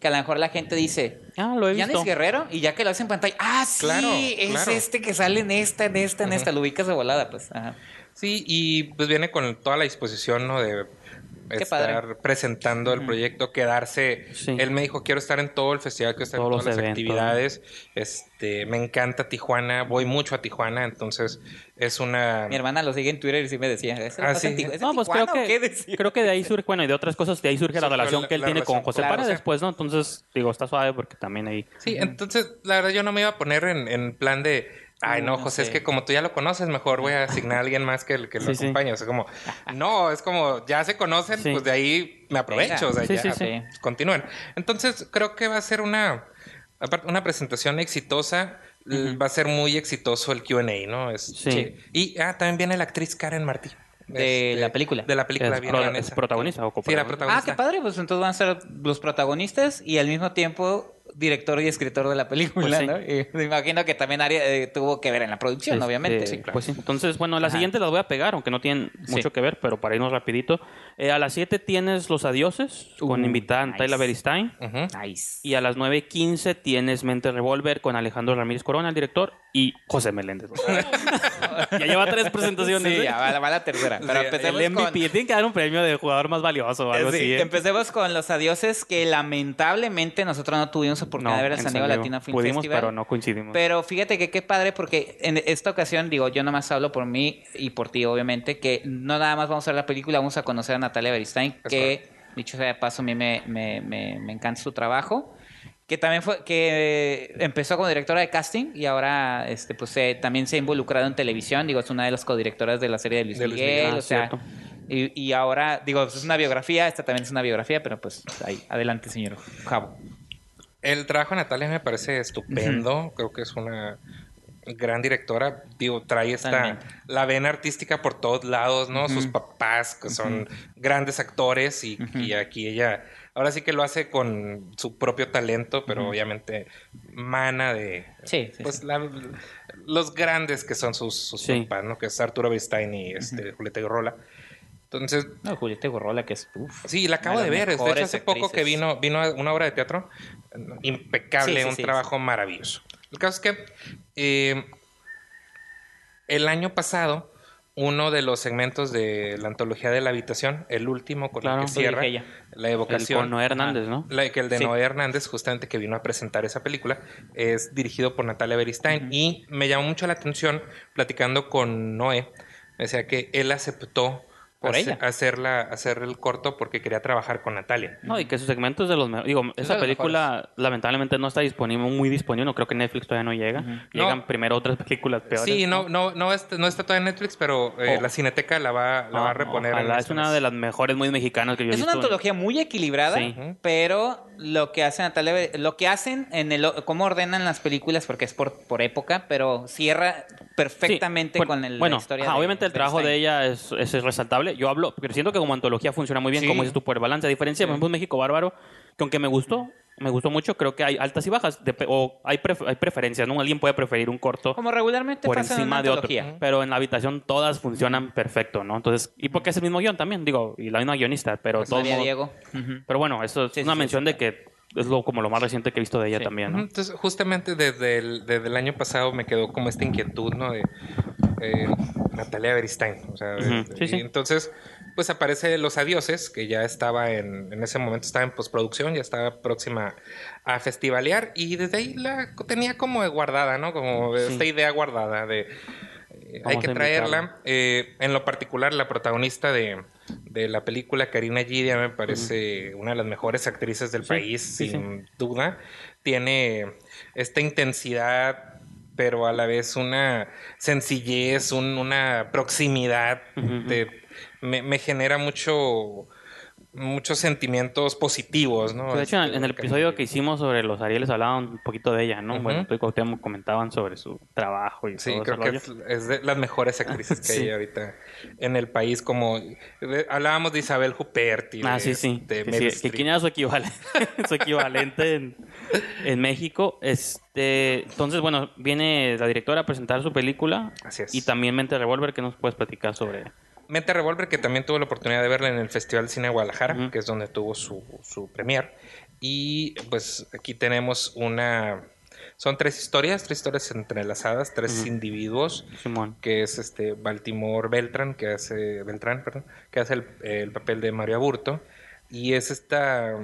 A: que a lo mejor la gente dice,
B: Ah, lo he visto.
A: Guerrero, y ya que lo hace en pantalla, ah, sí,
C: Claro,
A: es
C: claro.
A: este que sale en esta, en esta, en esta, lo ubicas de volada, pues. Ajá.
C: Sí, y pues viene con toda la disposición, ¿no? De
A: Qué
C: estar
A: padre.
C: presentando el proyecto, quedarse.
B: Sí.
C: Él me dijo, quiero estar en todo el festival, quiero estar
B: Todos
C: en todas las
B: eventos.
C: actividades. Este, me encanta Tijuana, voy mucho a Tijuana, entonces es una...
A: Mi hermana lo sigue en Twitter y sí me decía, ¿es,
C: Ah,
A: ¿es
C: sí.
A: es
B: No, pues creo que,
A: decía?
B: creo que de ahí surge, bueno, y de otras cosas, de ahí surge la relación
C: la-
B: que él tiene con José
A: claro,
B: pues, ¿no? Entonces, digo, está suave porque también ahí...
C: Sí, entonces, la verdad, yo no me iba a poner en, en plan de. Ay, no,
A: No,
C: José,
A: sé.
C: es que como tú ya lo conoces, mejor voy a asignar a alguien más que, el que [laughs] lo
B: Sí, sí.
C: acompañe. O sea, como, no, es como, ya se conocen,
B: Sí.
C: pues de ahí me aprovecho. O sea,
B: Sí,
C: ya,
B: sí,
A: sí.
C: continúen. Entonces, creo que va a ser una, una presentación exitosa. Va a ser muy exitoso el QA, ¿no? Este,
B: Sí.
C: Y ah, también viene la actriz Karen Martí.
A: De la película.
C: De la película.
B: ¿Es
C: viene
B: pro-
C: Vanessa.
B: es protagonista o
C: Sí, era
B: coprotagonista?
A: Ah, qué padre, pues entonces van a ser los protagonistas y al mismo tiempo director y escritor de la película,
B: Pues sí.
A: ¿no? Y me imagino que también eh, tuvo que ver en la producción,
B: Este,
A: obviamente. Sí,
B: Pues sí. Entonces, bueno, las
A: Ajá.
B: siguientes las voy a pegar, aunque no tienen
A: Sí.
B: mucho que ver, pero para irnos rapidito. Eh, a las 7 tienes Los Adioses, con
A: Uh,
B: invitada
A: nice.
B: Tayla Beristain.
A: Nice.
B: Y a las 9.15 tienes Mente Revolver con Alejandro Ramírez Corona, el director, y José Meléndez. [laughs] ya lleva tres presentaciones.
A: Sí,
B: ¿eh?
A: ya va, va la tercera. Pero
C: Sí,
A: empecemos
B: el MVP.
A: con...
B: Tiene que dar un premio de jugador más valioso o algo
A: Sí,
B: así. ¿eh?
A: Empecemos con los adioses que lamentablemente nosotros no tuvimos oportunidad de ver el San Diego Latino Film
B: Pudimos,
A: Festival.
B: pero no coincidimos.
A: Pero fíjate que qué padre porque en esta ocasión, digo, yo nomás hablo por mí y por ti, obviamente, que no nada más vamos a ver la película, vamos a conocer a Natalia Beristain,
C: Es
A: que, dicho sea de paso, a mí me, me, me, me encanta su trabajo. Que también fue, que empezó como directora de casting y ahora este pues se- también se ha involucrado en televisión. Digo, es una de las codirectoras de la serie de Luis
C: De Luis
A: Miguel.
C: Miguel,
B: ah,
A: o sea, y, y ahora, digo, es una biografía, esta también es una biografía, pero pues ahí, adelante, señor Javo.
C: El trabajo de Natalia me parece estupendo. Creo que es una gran directora. Digo, trae esta
A: Totalmente.
C: la vena artística por todos lados, ¿no? Sus papás, que son grandes actores, y, y aquí ella ahora sí que lo hace con su propio talento, pero obviamente mana de
A: Sí, sí,
C: pues
A: sí.
C: la- los grandes que son sus, sus papás, ¿no? Que es Arturo Beristain y este, Julieta Gorrola. Entonces,
A: No, Julieta Gorrola, que es... uf,
C: Sí, la acabo de
A: de
C: ver. De hecho, hace poco que vino, vino a una obra de teatro impecable, un trabajo maravilloso. El caso es que eh, el año pasado, uno de los segmentos de la antología de la habitación, el último con
B: Claro.
C: el que
A: dije
C: cierra,
A: ella.
C: la
B: El
C: evocación.
B: con Noé Hernández, ¿no?
C: La, que el de
A: Sí.
C: Noé Hernández, justamente que vino a presentar esa película, es dirigido por Natalia Beristain. Y me llamó mucho la atención, platicando con Noé, decía que él aceptó
A: Por
C: hace-
A: ella.
C: hacerla, hacer el corto porque quería trabajar con Natalia.
B: No, y que su segmento es de los mejores. Digo, esa película lamentablemente no está disponible, muy disponible. No creo que Netflix todavía no llega. Llegan
C: No.
B: primero otras películas peores.
C: Sí, no, no, no, está, no está todavía en Netflix, pero eh,
B: Oh.
C: la Cineteca la va, la va a
B: No,
C: reponer.
B: ojalá, es
C: este
B: una de las mejores muy mexicanas que yo he
A: Es una antología muy equilibrada,
B: Sí.
A: pero lo que hace Natalia, lo que hacen en el cómo ordenan las películas porque es por, por época, pero cierra perfectamente
B: Sí, bueno,
A: con el,
B: bueno,
A: la historia.
B: ajá,
A: de
B: obviamente el trabajo de ella es, es resaltable. Yo hablo, pero siento que como antología funciona muy bien,
C: Sí.
B: como dices tú, por balance. A diferencia, por ejemplo, México Bárbaro, que aunque me gustó, me gustó mucho, creo que hay altas y bajas. Dep- o hay, pref- hay preferencias, ¿no? Alguien puede preferir un corto
A: Como regularmente
B: por
A: pasa en una
B: encima de otro. Pero en la habitación todas funcionan perfecto, ¿no? Entonces, y porque es el mismo guion también, digo, y la misma guionista, pero
A: Pues
B: todo
A: María Diego.
B: Pero bueno, eso es
A: Sí, sí,
B: una
A: sí,
B: mención
A: sí,
B: de que es lo, como lo más reciente que he visto de ella
A: Sí.
B: también, ¿no?
C: Entonces, justamente desde el, desde el año pasado me quedó como esta inquietud, ¿no? De eh, Natalia Beristain. O sea, de-
B: Ujú, sí,
C: y
B: sí.
C: entonces, pues aparece Los Adioses, que ya estaba en, en ese momento, estaba en postproducción, ya estaba próxima a festivalear, y desde ahí la tenía como guardada, ¿no? Como
B: Sí.
C: esta idea guardada de... eh, hay que traerla. Eh, en lo particular, la protagonista de, de la película, Karina Gidia, me parece una de las mejores actrices del país, sin duda. Tiene esta intensidad, pero a la vez una sencillez, un- una proximidad.
B: Ujú.
C: de- me, me genera mucho muchos sentimientos positivos, ¿no?
B: de hecho, en,
C: Este,
B: en el
C: Karina
B: episodio que hicimos sobre los Arieles hablaban un poquito de ella, ¿no?
C: Ujú.
B: Bueno, tú y Cuauhtémoc comentaban sobre su trabajo y
C: Sí,
B: todo
C: creo que
B: rollo.
C: es, de las mejores actrices que [laughs]
B: Sí.
C: hay ahorita en el país, como de- hablábamos de Isabel Huppert y
B: Ah,
C: de,
B: sí, sí.
C: este,
B: Que, sí, que quién era su equivalente, [laughs] su equivalente en, en México. Este, entonces, bueno, viene la directora a presentar su película
C: Así es.
B: y también Mente Revolver, que nos puedes platicar sobre.
C: Mente Revolver, que también tuve la oportunidad de verla en el Festival de Cine de Guadalajara, que es donde tuvo su, su premier. Y pues aquí tenemos una... Son tres historias, tres historias entrelazadas, tres individuos,
B: Simón.
C: que es este Baltimore Beltran, que hace Beltrán, perdón, que hace el, el papel de Mario Aburto. Y es esta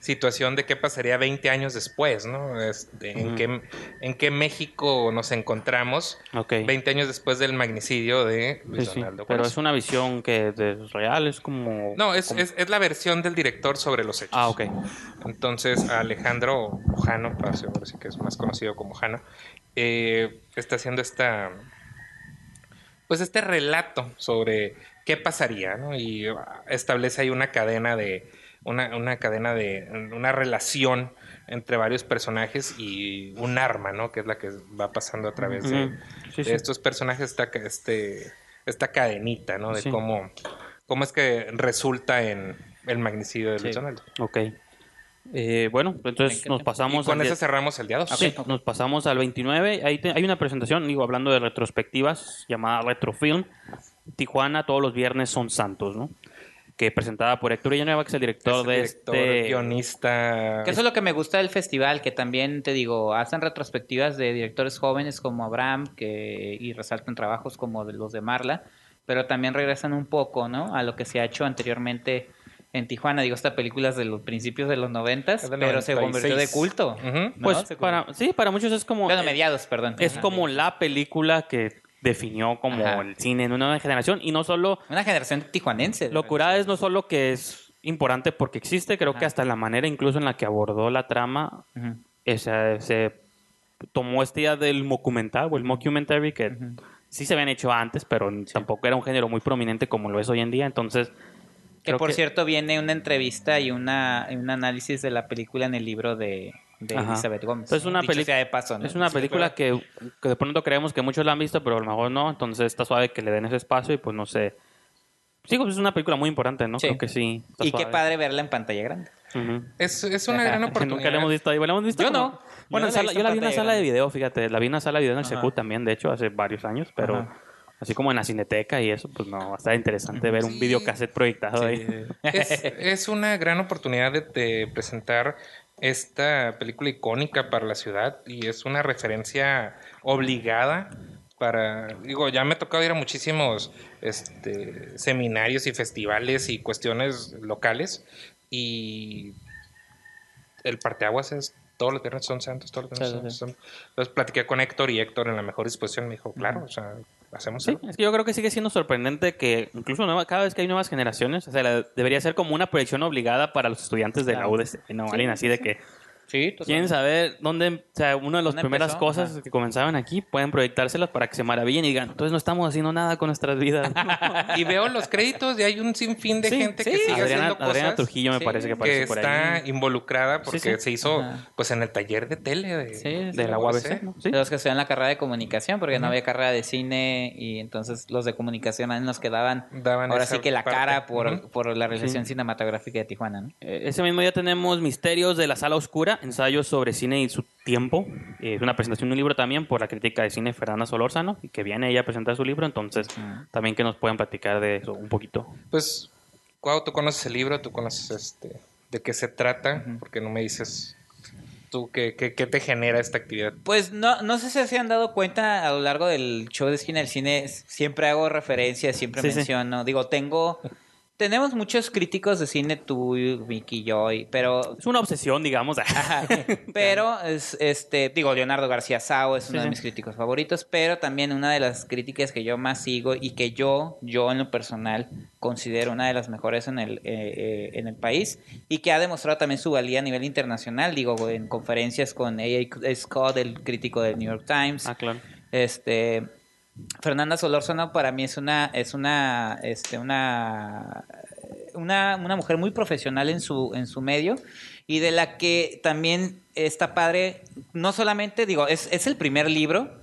C: situación de qué pasaría 20 años después, ¿no? Este, en, qué, en qué México nos encontramos
B: Ok.
C: 20 años después del magnicidio de Luis
B: sí.
C: Donaldo
B: Pero es una visión que es real, es como.
C: No, es,
B: como-
C: es, es la versión del director sobre los hechos.
B: Ah, ok.
C: Entonces, Alejandro Jano, para sí que es más conocido como Jano, eh, está haciendo esta. Pues este relato sobre qué pasaría, ¿no? Y ah, establece ahí una cadena de. Una, una cadena de. una relación entre varios personajes y un arma, ¿no? Que es la que va pasando a través de,
B: Ujú. Sí,
C: de
B: sí.
C: estos personajes, esta, este, esta cadenita, ¿no? De
B: Sí.
C: cómo, cómo es que resulta en el magnicidio de Luis.
B: Ok. Eh, bueno, entonces nos pasamos
C: y con eso cerramos el día 2.
B: Sí, nos pasamos al 29. Ahí te- hay una presentación, digo, hablando de retrospectivas, llamada Retrofilm. Tijuana, todos los viernes son santos, ¿no? Que presentada por Héctor Villanueva, que es el director de
C: director,
B: este.
C: guionista.
A: Que eso es lo que me gusta del festival, que también, te digo, hacen retrospectivas de directores jóvenes como Abraham que, y resaltan trabajos como de los de Marla, pero también regresan un poco, ¿no? A lo que se ha hecho anteriormente en Tijuana. Digo, esta película es de los principios de los noventas, pero se
C: 96.
A: convirtió de culto.
B: Pues para, sí, para muchos es como.
A: Bueno,
B: eh,
A: mediados, perdón.
B: Es
A: Ajá.
B: como la película que definió como
A: Ajá.
B: el cine en una nueva generación. Y no solo.
A: Una generación tijuanense.
B: Lo curada es no solo que es importante porque existe, creo que hasta la manera incluso en la que abordó la trama esa- se tomó esta idea del documental o el mockumentary que sí se habían hecho antes, pero tampoco era un género muy prominente como lo es hoy en día. Entonces,
A: Que por cierto viene una entrevista y una, un análisis de la película en el libro de, de
B: Ajá.
A: Elizabeth Gómez.
B: Entonces, es una
A: sea de paso, ¿no?
B: es una
C: Sí,
B: película que, que de pronto creemos que muchos la han visto, pero a lo mejor no. Entonces está suave que le den ese espacio y pues no sé. Sí, pues es una película muy importante, ¿no?
A: Sí.
B: Creo que sí.
A: Y qué
B: suave.
A: padre verla en pantalla grande.
B: Ujú.
C: Es, es una gran
B: Que
C: oportunidad.
B: nunca la hemos visto ahí. ¿La hemos visto
A: Yo
B: como-
A: no.
B: Bueno,
A: Yo no
B: sala- yo la vi en una sala de video, fíjate. La vi en una sala de video en el
A: Ajá.
B: Secu también, de hecho, hace varios años, pero
A: Ajá.
B: así como en la cineteca y eso, pues no, está interesante ver un
C: Sí.
B: videocassette proyectado ahí.
C: Es, es una gran oportunidad de, de presentar esta película icónica para la ciudad y es una referencia obligada para, digo, ya me ha tocado ir a muchísimos este, seminarios y festivales y cuestiones locales y el parteaguas es todos los viernes son santos, todos los viernes
B: Sí, sí,
C: son santos. Entonces platiqué con Héctor y Héctor en la mejor disposición me dijo, claro, o sea, hacemos
B: Sí,
C: algo.
B: es que yo creo que sigue siendo sorprendente que incluso nueva- cada vez que hay nuevas generaciones, o sea, la- debería ser como una proyección obligada para los estudiantes de
A: Claro.
B: la UDC, ¿no? Alguien así de que
A: Sí, totalmente.
B: quieren saber dónde, o sea, una de las
A: ¿Dónde
B: primeras
A: empezó?
B: cosas
A: Ajá.
B: que comenzaban aquí, pueden proyectárselas para que se maravillen y digan, entonces no estamos haciendo nada con nuestras vidas. [laughs]
C: Y veo los créditos y hay un sinfín de
B: Sí,
C: gente que
B: sí.
C: sigue
B: Adriana,
C: haciendo cosas.
B: Adriana Trujillo me
A: Sí,
B: parece que
C: que
B: aparece por
C: está
B: ahí.
C: involucrada porque
B: Sí, sí.
C: se hizo
A: Ajá.
C: pues en el taller de tele de,
A: Sí,
B: De la UABC, ¿no? Sí.
A: De los que estudian la carrera de comunicación, porque no había carrera de cine y entonces los de comunicación eran los que daban, ahora sí que la
C: parte.
A: cara por, por la realización cinematográfica de Tijuana, ¿no?
B: Eh, Ese mismo día tenemos Misterios de la Sala Oscura, ensayos sobre cine y su tiempo. Eh, Es una presentación de un libro también por la crítica de cine Fernanda Solórzano, y que viene ella a presentar su libro, entonces también que nos puedan platicar de eso un poquito.
C: Pues, Cuau, tú conoces el libro, tú conoces este de qué se trata, porque no me dices tú qué, qué, qué te genera esta actividad.
A: Pues no, no sé si se han dado cuenta a lo largo del show de cine. El cine siempre hago referencias, siempre
B: Sí, sí.
A: menciono. Digo, tengo. Tenemos muchos críticos de cine, tú, Vicky y yo, y- pero
B: Es una obsesión, digamos. [laughs]
A: Pero es este, digo, Leonardo García Sao es uno
B: Sí,
A: de mis críticos favoritos, pero también una de las críticas que yo más sigo y que yo, yo en lo personal considero una de las mejores en el, eh, eh, en el país y que ha demostrado también su valía a nivel internacional, digo, en conferencias con A.A. Scott, el crítico del New York Times,
B: ah, claro.
A: este Fernanda Solórzano para mí es una es una este una una, una mujer muy profesional en su en su medio y de la que también está padre no solamente digo es, es el primer libro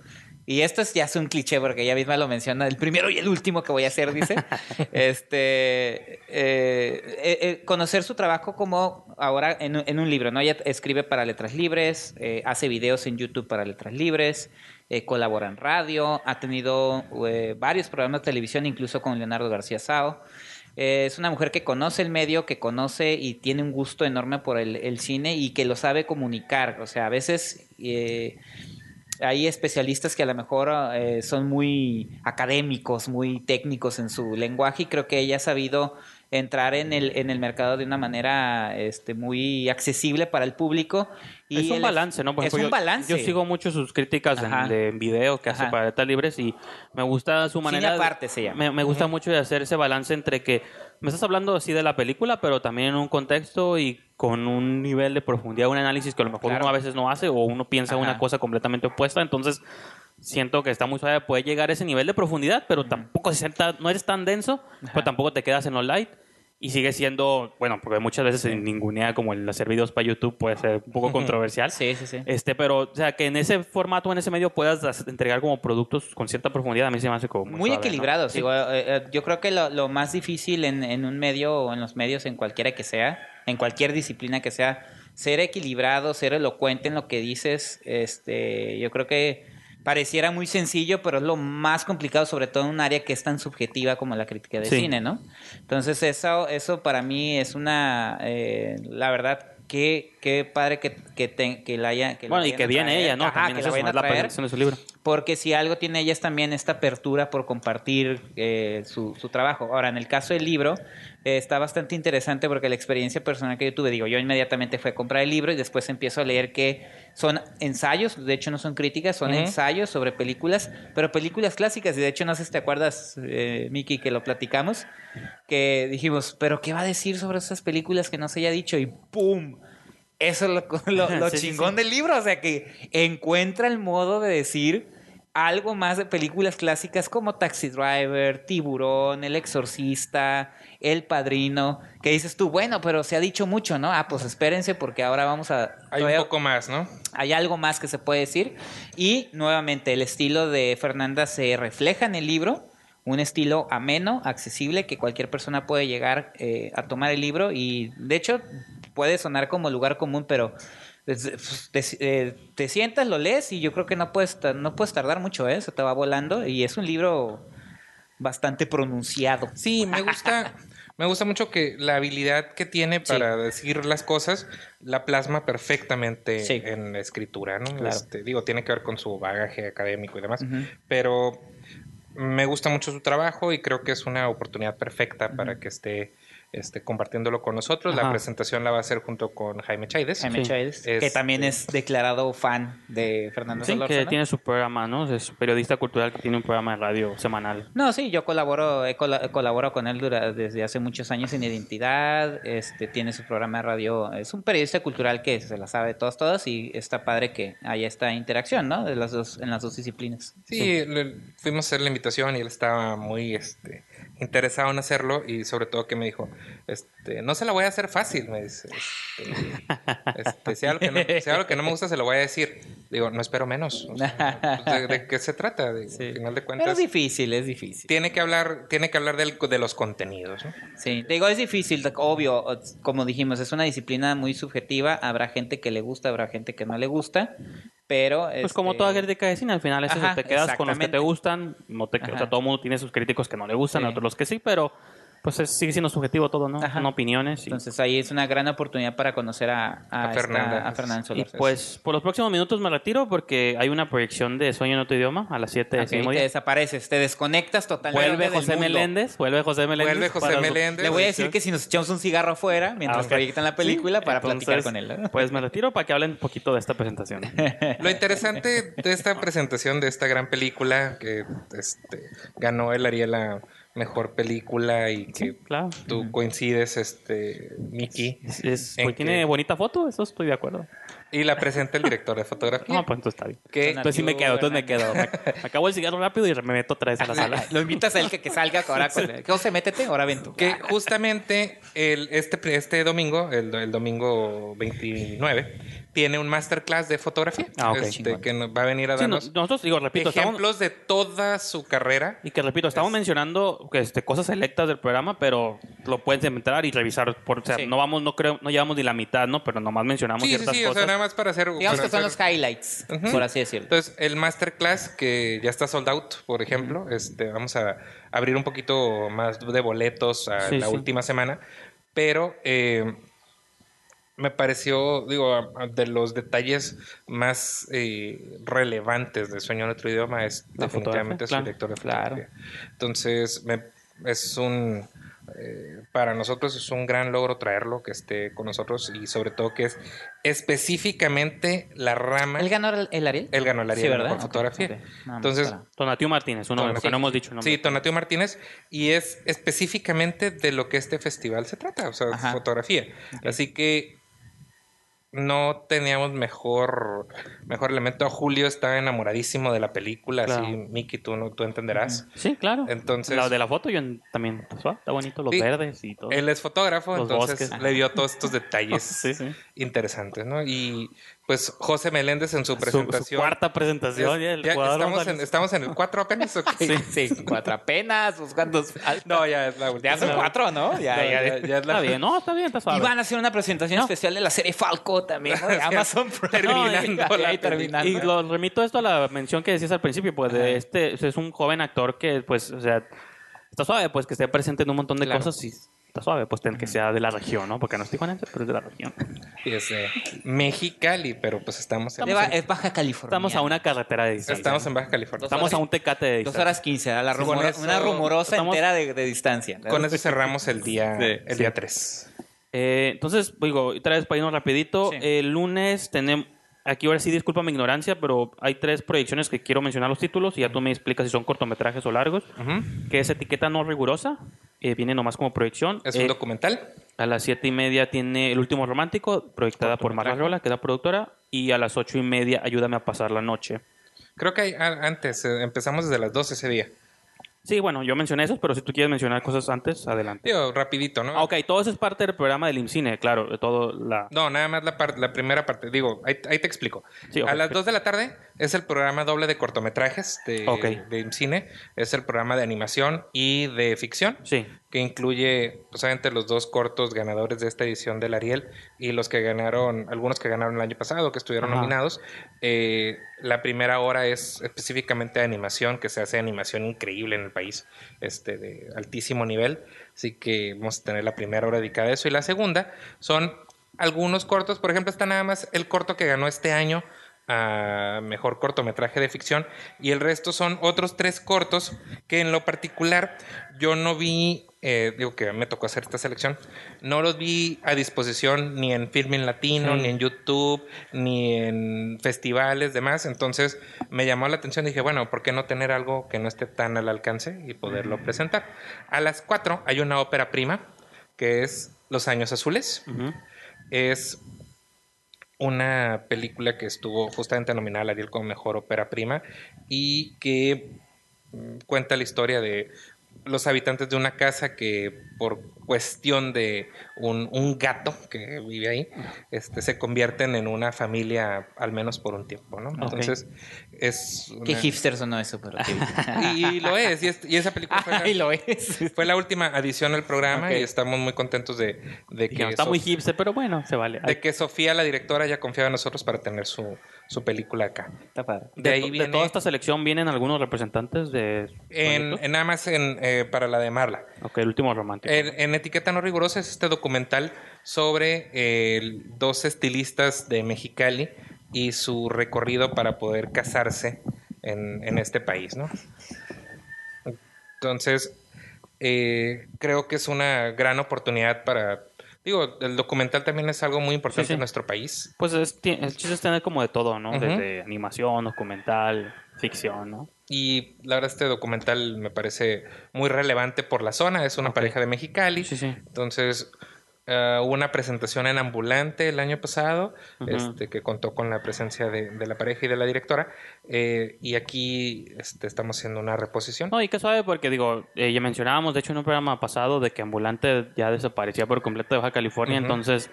A: y esto es ya es un cliché porque ella misma lo menciona el primero y el último que voy a hacer dice. [laughs] Este eh, eh, eh, conocer su trabajo como ahora en, un- en un libro no ella escribe para Letras Libres eh, hace videos en YouTube para Letras Libres eh, colabora en radio, ha tenido eh, varios programas de televisión, incluso con Leonardo García Sao. Eh, es una mujer que conoce el medio, que conoce y tiene un gusto enorme por el, el cine y que lo sabe comunicar. O sea, a veces hay especialistas que a lo mejor son muy académicos, muy técnicos en su lenguaje y creo que ella ha sabido entrar en el, en el mercado de una manera este, muy accesible para el público. Y
B: es un balance, ¿no? Por
A: es un balance.
B: Yo, sigo mucho sus críticas en- de video que hace
A: Ajá.
B: para Letras Libres y me gusta su
A: Cine
B: manera. de-
A: aparte se llama.
B: Me, me gusta mucho de hacer ese balance entre que me estás hablando así de la película, pero también en un contexto y con un nivel de profundidad, un análisis que a lo mejor
A: Claro.
B: uno a veces no hace o uno piensa
A: Ajá.
B: una cosa completamente opuesta. Entonces siento que está muy suave poder llegar a ese nivel de profundidad, pero tampoco se sienta- no eres tan denso, pero tampoco te quedas en lo light. Y sigue siendo, bueno, porque muchas veces se ningunea como el hacer videos para YouTube puede ser un poco controversial.
A: Sí, sí, sí.
B: Este, pero, o sea, que en ese formato, en ese medio puedas das- entregar como productos con cierta profundidad, a mí se me hace como
A: muy equilibrados. Digo, eh, eh, yo creo que lo, lo más difícil en, en un medio o en los medios, en cualquiera que sea, en cualquier disciplina que sea, ser equilibrado, ser elocuente en lo que dices, este, yo creo que pareciera muy sencillo, pero es lo más complicado, sobre todo en un área que es tan subjetiva como la crítica de
B: Sí.
A: cine, ¿no? Entonces eso, eso para mí es una, eh, la verdad, qué, qué padre que, que, te- que la haya... Que
B: Bueno, y que viene
A: traer.
B: ella, ¿no?
A: Ajá,
B: También
A: que
B: es
A: la
B: eso,
A: vayan a
B: es la
A: traer.
B: presentación de su libro.
A: Porque si algo tiene ella es también esta apertura por compartir eh, su, su trabajo. Ahora, en el caso del libro, eh, está bastante interesante porque la experiencia personal que yo tuve, digo, yo inmediatamente fui a comprar el libro y después empiezo a leer que son ensayos, de hecho no son críticas, son
C: Ujú.
A: ensayos sobre películas, pero películas clásicas. Y de hecho, no sé si te acuerdas, eh, Miki, que lo platicamos, que dijimos, pero ¿qué va a decir sobre esas películas que no se haya dicho? Y ¡pum! Eso es lo, [laughs] lo- lo
B: Sí, sí,
A: chingón
B: sí.
A: del libro, o sea que encuentra el modo de decir algo más de películas clásicas como Taxi Driver, Tiburón, El Exorcista, El Padrino, que dices tú, bueno, pero se ha dicho mucho, ¿no? Ah, pues espérense porque ahora vamos a...
C: Hay un poco más, ¿no?
A: hay algo más que se puede decir. Y nuevamente, el estilo de Fernanda se refleja en el libro. Un estilo ameno, accesible, que cualquier persona puede llegar eh, a tomar el libro. Y de hecho, puede sonar como lugar común, pero es- te, eh, te sientas, lo lees y yo creo que no puedes, no puedes tardar mucho, ¿eh? Se te va volando. Y es un libro bastante pronunciado.
C: Sí, me gusta, me gusta mucho que la habilidad que tiene
A: Sí.
C: para decir las cosas la plasma perfectamente
A: Sí.
C: en la escritura, ¿no?
A: Claro.
C: Este, digo, tiene que ver con su bagaje académico y demás, pero me gusta mucho su trabajo y creo que es una oportunidad perfecta para que esté este, compartiéndolo con nosotros. La presentación la va a hacer junto con Jaime Chaides.
A: Jaime
B: Sí.
C: Es-
A: que también es declarado fan de Fernando
B: Sí, que tiene su programa, ¿no? Es periodista cultural que tiene un programa de radio semanal.
A: No, sí, yo colaboro, he colaboro con él dura- desde hace muchos años en Identidad, este, tiene su programa de radio, es un periodista cultural que se la sabe de todas, todas y está padre que haya esta interacción, ¿no? De las dos, en las dos disciplinas.
C: Sí, le- fuimos a hacer la invitación y él estaba muy este, interesado en hacerlo y sobre todo que me dijo, este, no se la voy a hacer fácil, me dice. Este, este, si, algo que no, si algo que no me gusta, se lo voy a decir. Digo, no espero menos. O sea, pues, ¿de, de qué se trata? [laughs]
A: Sí.
C: Al final de
A: Pero
C: cuentas,
A: es difícil, es difícil.
C: tiene que hablar, tiene que hablar del- de los contenidos. ¿no?
A: Sí, digo, es difícil, obvio, como dijimos, es una disciplina muy subjetiva, habrá gente que le gusta, habrá gente que no le gusta, pero...
B: Pues como
A: este,
B: toda crítica de cine, al final es eso, te quedas con los que te gustan, no te, o sea, todo mundo tiene sus críticos que no le gustan,
A: Sí.
B: otros los que sí, pero pues es- sigue siendo subjetivo todo, ¿no?
A: Ajá.
B: Son opiniones. Y,
A: Entonces ahí es una gran oportunidad para conocer a, a,
C: A Fernanda.
B: y
A: Solórzano.
B: pues por los próximos minutos me retiro porque hay una proyección de Sueño en otro idioma a las 7 de
A: Ok,
B: ese mismo
A: te
B: día.
A: desapareces, te desconectas totalmente
B: Vuelve
A: del
B: José
A: mundo.
B: Meléndez, vuelve José Meléndez.
C: Vuelve José
B: para su-
C: Meléndez.
A: Le voy a decir que si nos echamos un cigarro afuera mientras
B: Ah,
A: proyectan la película para
B: Entonces,
A: platicar con él. ¿no?
B: Pues me [laughs] retiro para que hablen un poquito de esta presentación. [laughs]
C: Lo interesante de esta presentación de esta gran película que este, ganó el Ariel a mejor película y que
B: Sí, claro.
C: tú coincides, este, Mickey,
B: Es- es-
C: ¿En
B: pues,
C: qué?
B: tiene bonita foto, eso estoy de acuerdo.
C: y la presenta el director de [laughs] fotografía.
B: No, pues entonces está bien.
C: que
B: Entonces sí me quedo, entonces me quedo. Me, me [laughs] acabo el cigarro rápido y me meto otra vez a la sala.
A: Lo invitas a él que, que salga ahora con él. José, [laughs] métete, ahora ven tú.
C: que justamente el, este, este domingo, el, el domingo 29, tiene un masterclass de fotografía.
B: Ah, ok.
C: este, que nos va a venir a
B: Sí, no-
C: darnos
B: nosotros, digo, repito, estamos,
C: ejemplos de toda su carrera.
B: y que repito, estamos mencionando que, este, cosas selectas del programa, pero lo puedes entrar y revisar. Por, o sea,
A: Sí.
B: no vamos, no creo, no llevamos ni la mitad, ¿no? Pero nomás mencionamos
C: Sí, sí,
B: ciertas
C: sí, o
B: cosas.
C: sea, nada más para hacer...
A: Digamos
C: para
A: que son
C: hacer-
A: los highlights,
C: Ujú.
A: por así decirlo.
C: Entonces, el masterclass que ya está sold out, por ejemplo, este, vamos a abrir un poquito más de boletos a
B: Sí,
C: la
B: sí.
C: última semana, pero eh, me pareció, digo, de los detalles más eh, relevantes de Sueño en otro idioma es
B: La
C: definitivamente su
B: fotografía,
C: director de
A: claro.
C: fotografía. Entonces, me- es un... eh, para nosotros es un gran logro traerlo, que esté con nosotros y sobre todo que es específicamente la rama...
A: ¿Él ganó el, el Ariel?
C: Él ganó el Ariel
A: Sí, ¿verdad?
C: mejor fotografía.
A: ok. Nada más
C: Entonces,
A: para-
B: Tonatiu Martínez, uno
C: Tonatiuh.
B: porque no hemos dicho el nombre.
C: sí, Tonatiuh Martínez, y es específicamente de lo que este festival se trata, o sea,
A: Ajá.
C: fotografía. Así que no teníamos mejor, mejor elemento. Julio está enamoradísimo de la película,
B: Claro.
C: así, Miki, tú, no, tú entenderás.
B: Sí, claro.
C: Entonces-
B: La de la foto yo también, pues, ah, está bonito, los
C: Sí.
B: verdes y todo.
C: Él es fotógrafo,
B: Los
C: entonces
B: bosques.
C: le dio todos estos detalles [laughs]
B: Sí, sí.
C: interesantes, ¿no? Y pues José Meléndez en su
B: Su-
C: presentación.
B: Su, cuarta presentación.
C: Ya estamos, en, estamos en el 4 apenas, ¿ok? [laughs]
A: Sí, sí, cuatro apenas, buscando.
C: No, ya es la última.
A: Ya son cuatro, ¿no? Ya,
C: No,
A: ya,
C: ya- es la-
B: Está bien, no, está bien, está suave.
A: Y van a hacer una presentación
B: No.
A: especial de la serie Falco también, ¿no? De [laughs] Amazon Prime.
C: Terminando la
A: ahí terminando.
B: Y lo remito esto a la mención que decías al principio, pues
A: Ajá.
B: de este es un joven actor que, pues, o sea, está suave, pues que esté presente en un montón de
C: Claro.
B: cosas y está suave, pues ten que sea de la región, ¿no? Porque no es tijuanense, pero es de la región.
C: Y es de Mexicali, pero pues estamos en,
A: De Ba- es Baja California.
B: Estamos a una carretera de distancia.
C: estamos en Baja California.
B: Estamos a un tecate de
A: Dos
B: distancia.
A: horas quince, a la
C: Sí,
A: rumoro-
C: con eso-
A: una rumorosa
B: estamos-
A: entera de, de distancia.
C: Con eso cerramos el día,
A: Sí,
C: el
B: sí.
C: día 3.
B: Eh, entonces, digo, otra vez para irnos rapidito,
A: Sí.
B: el lunes tenemos, aquí ahora sí disculpa mi ignorancia, pero hay tres proyecciones que quiero mencionar los títulos y ya tú me explicas si son cortometrajes o largos, que es etiqueta no rigurosa, eh, viene nomás como proyección.
C: Es
B: Eh,
C: un documental.
B: a las siete y media tiene El Último Romántico, proyectada por Marla Rola, que es la productora, y a las ocho y media Ayúdame a pasar la noche.
C: Creo que hay- a- antes, eh, empezamos desde las 12 ese día.
B: Sí, bueno, yo mencioné esos, pero si tú quieres mencionar cosas antes, adelante.
C: Digo, rapidito, ¿no?
B: Ah, ok, todo eso es parte del programa del IMCINE, claro, de todo la...
C: No, nada más la, la primera parte. Digo, ahí, ahí te explico.
B: Sí,
C: a las
B: perfecto.
C: 2 de la tarde es el programa doble de cortometrajes de,
B: Ok.
C: de cine. Es el programa de animación y de ficción.
B: Sí,
C: que incluye pues, obviamente los dos cortos ganadores de esta edición del Ariel y los que ganaron, algunos que ganaron el año pasado, que estuvieron
B: Ajá.
C: nominados. Eh, la primera hora es específicamente de animación, que se hace animación increíble en el país, este, de altísimo nivel. Así que vamos a tener la primera hora dedicada a eso. Y la segunda son algunos cortos, por ejemplo, está nada más el corto que ganó este año a mejor cortometraje de ficción y el resto son otros tres cortos que en lo particular yo no vi, eh, digo que me tocó hacer esta selección, no los vi a disposición ni en Filming Latino, ni en YouTube, ni en festivales, demás, entonces me llamó la atención y dije, bueno, ¿por qué no tener algo que no esté tan al alcance y poderlo presentar? A las cuatro hay una ópera prima que es Los Años Azules. Es una película que estuvo justamente nominada al Ariel como mejor ópera prima y que mm, cuenta la historia de los habitantes de una casa que por cuestión de un, un gato que vive ahí, este, se convierten en una familia al menos por un tiempo, ¿no? Entonces es...
A: Qué
C: una-
A: hipster sonó eso, pero
C: y, [laughs] y lo es, y, es- y esa película fue la,
A: Ay, lo es.
C: fue la última adición al programa y estamos muy contentos de, de que
B: está
C: Sof-
B: muy hipster, pero bueno, se vale.
C: de que Sofía, la directora, ya confiaba en nosotros para tener su, su película acá.
A: Está padre.
C: De,
B: de,
C: ahí
B: to- de
C: viene
B: toda esta selección vienen algunos representantes de...
C: en, nada más en, eh, para la de Marla.
B: Ok, el último romántico.
C: En, en Etiqueta No Rigurosa es este documental sobre eh, dos estilistas de Mexicali y su recorrido para poder casarse en, en este país, ¿no? Entonces, eh, creo que es una gran oportunidad para... Digo, el documental también es algo muy importante
B: Sí, sí.
C: en nuestro país.
B: Pues es, el chiste es tener como de todo, ¿no? Desde animación, documental, ficción, ¿no?
C: Y la verdad, este documental me parece muy relevante por la zona. Es una pareja de Mexicali.
B: Sí, sí.
C: Entonces, eh, hubo una presentación en Ambulante el año pasado, este, que contó con la presencia de, de la pareja y de la directora. eh, y aquí este, estamos haciendo una reposición.
B: No, y qué suave porque digo, eh, ya mencionábamos, de hecho, en un programa pasado de que Ambulante ya desaparecía por completo de Baja California, entonces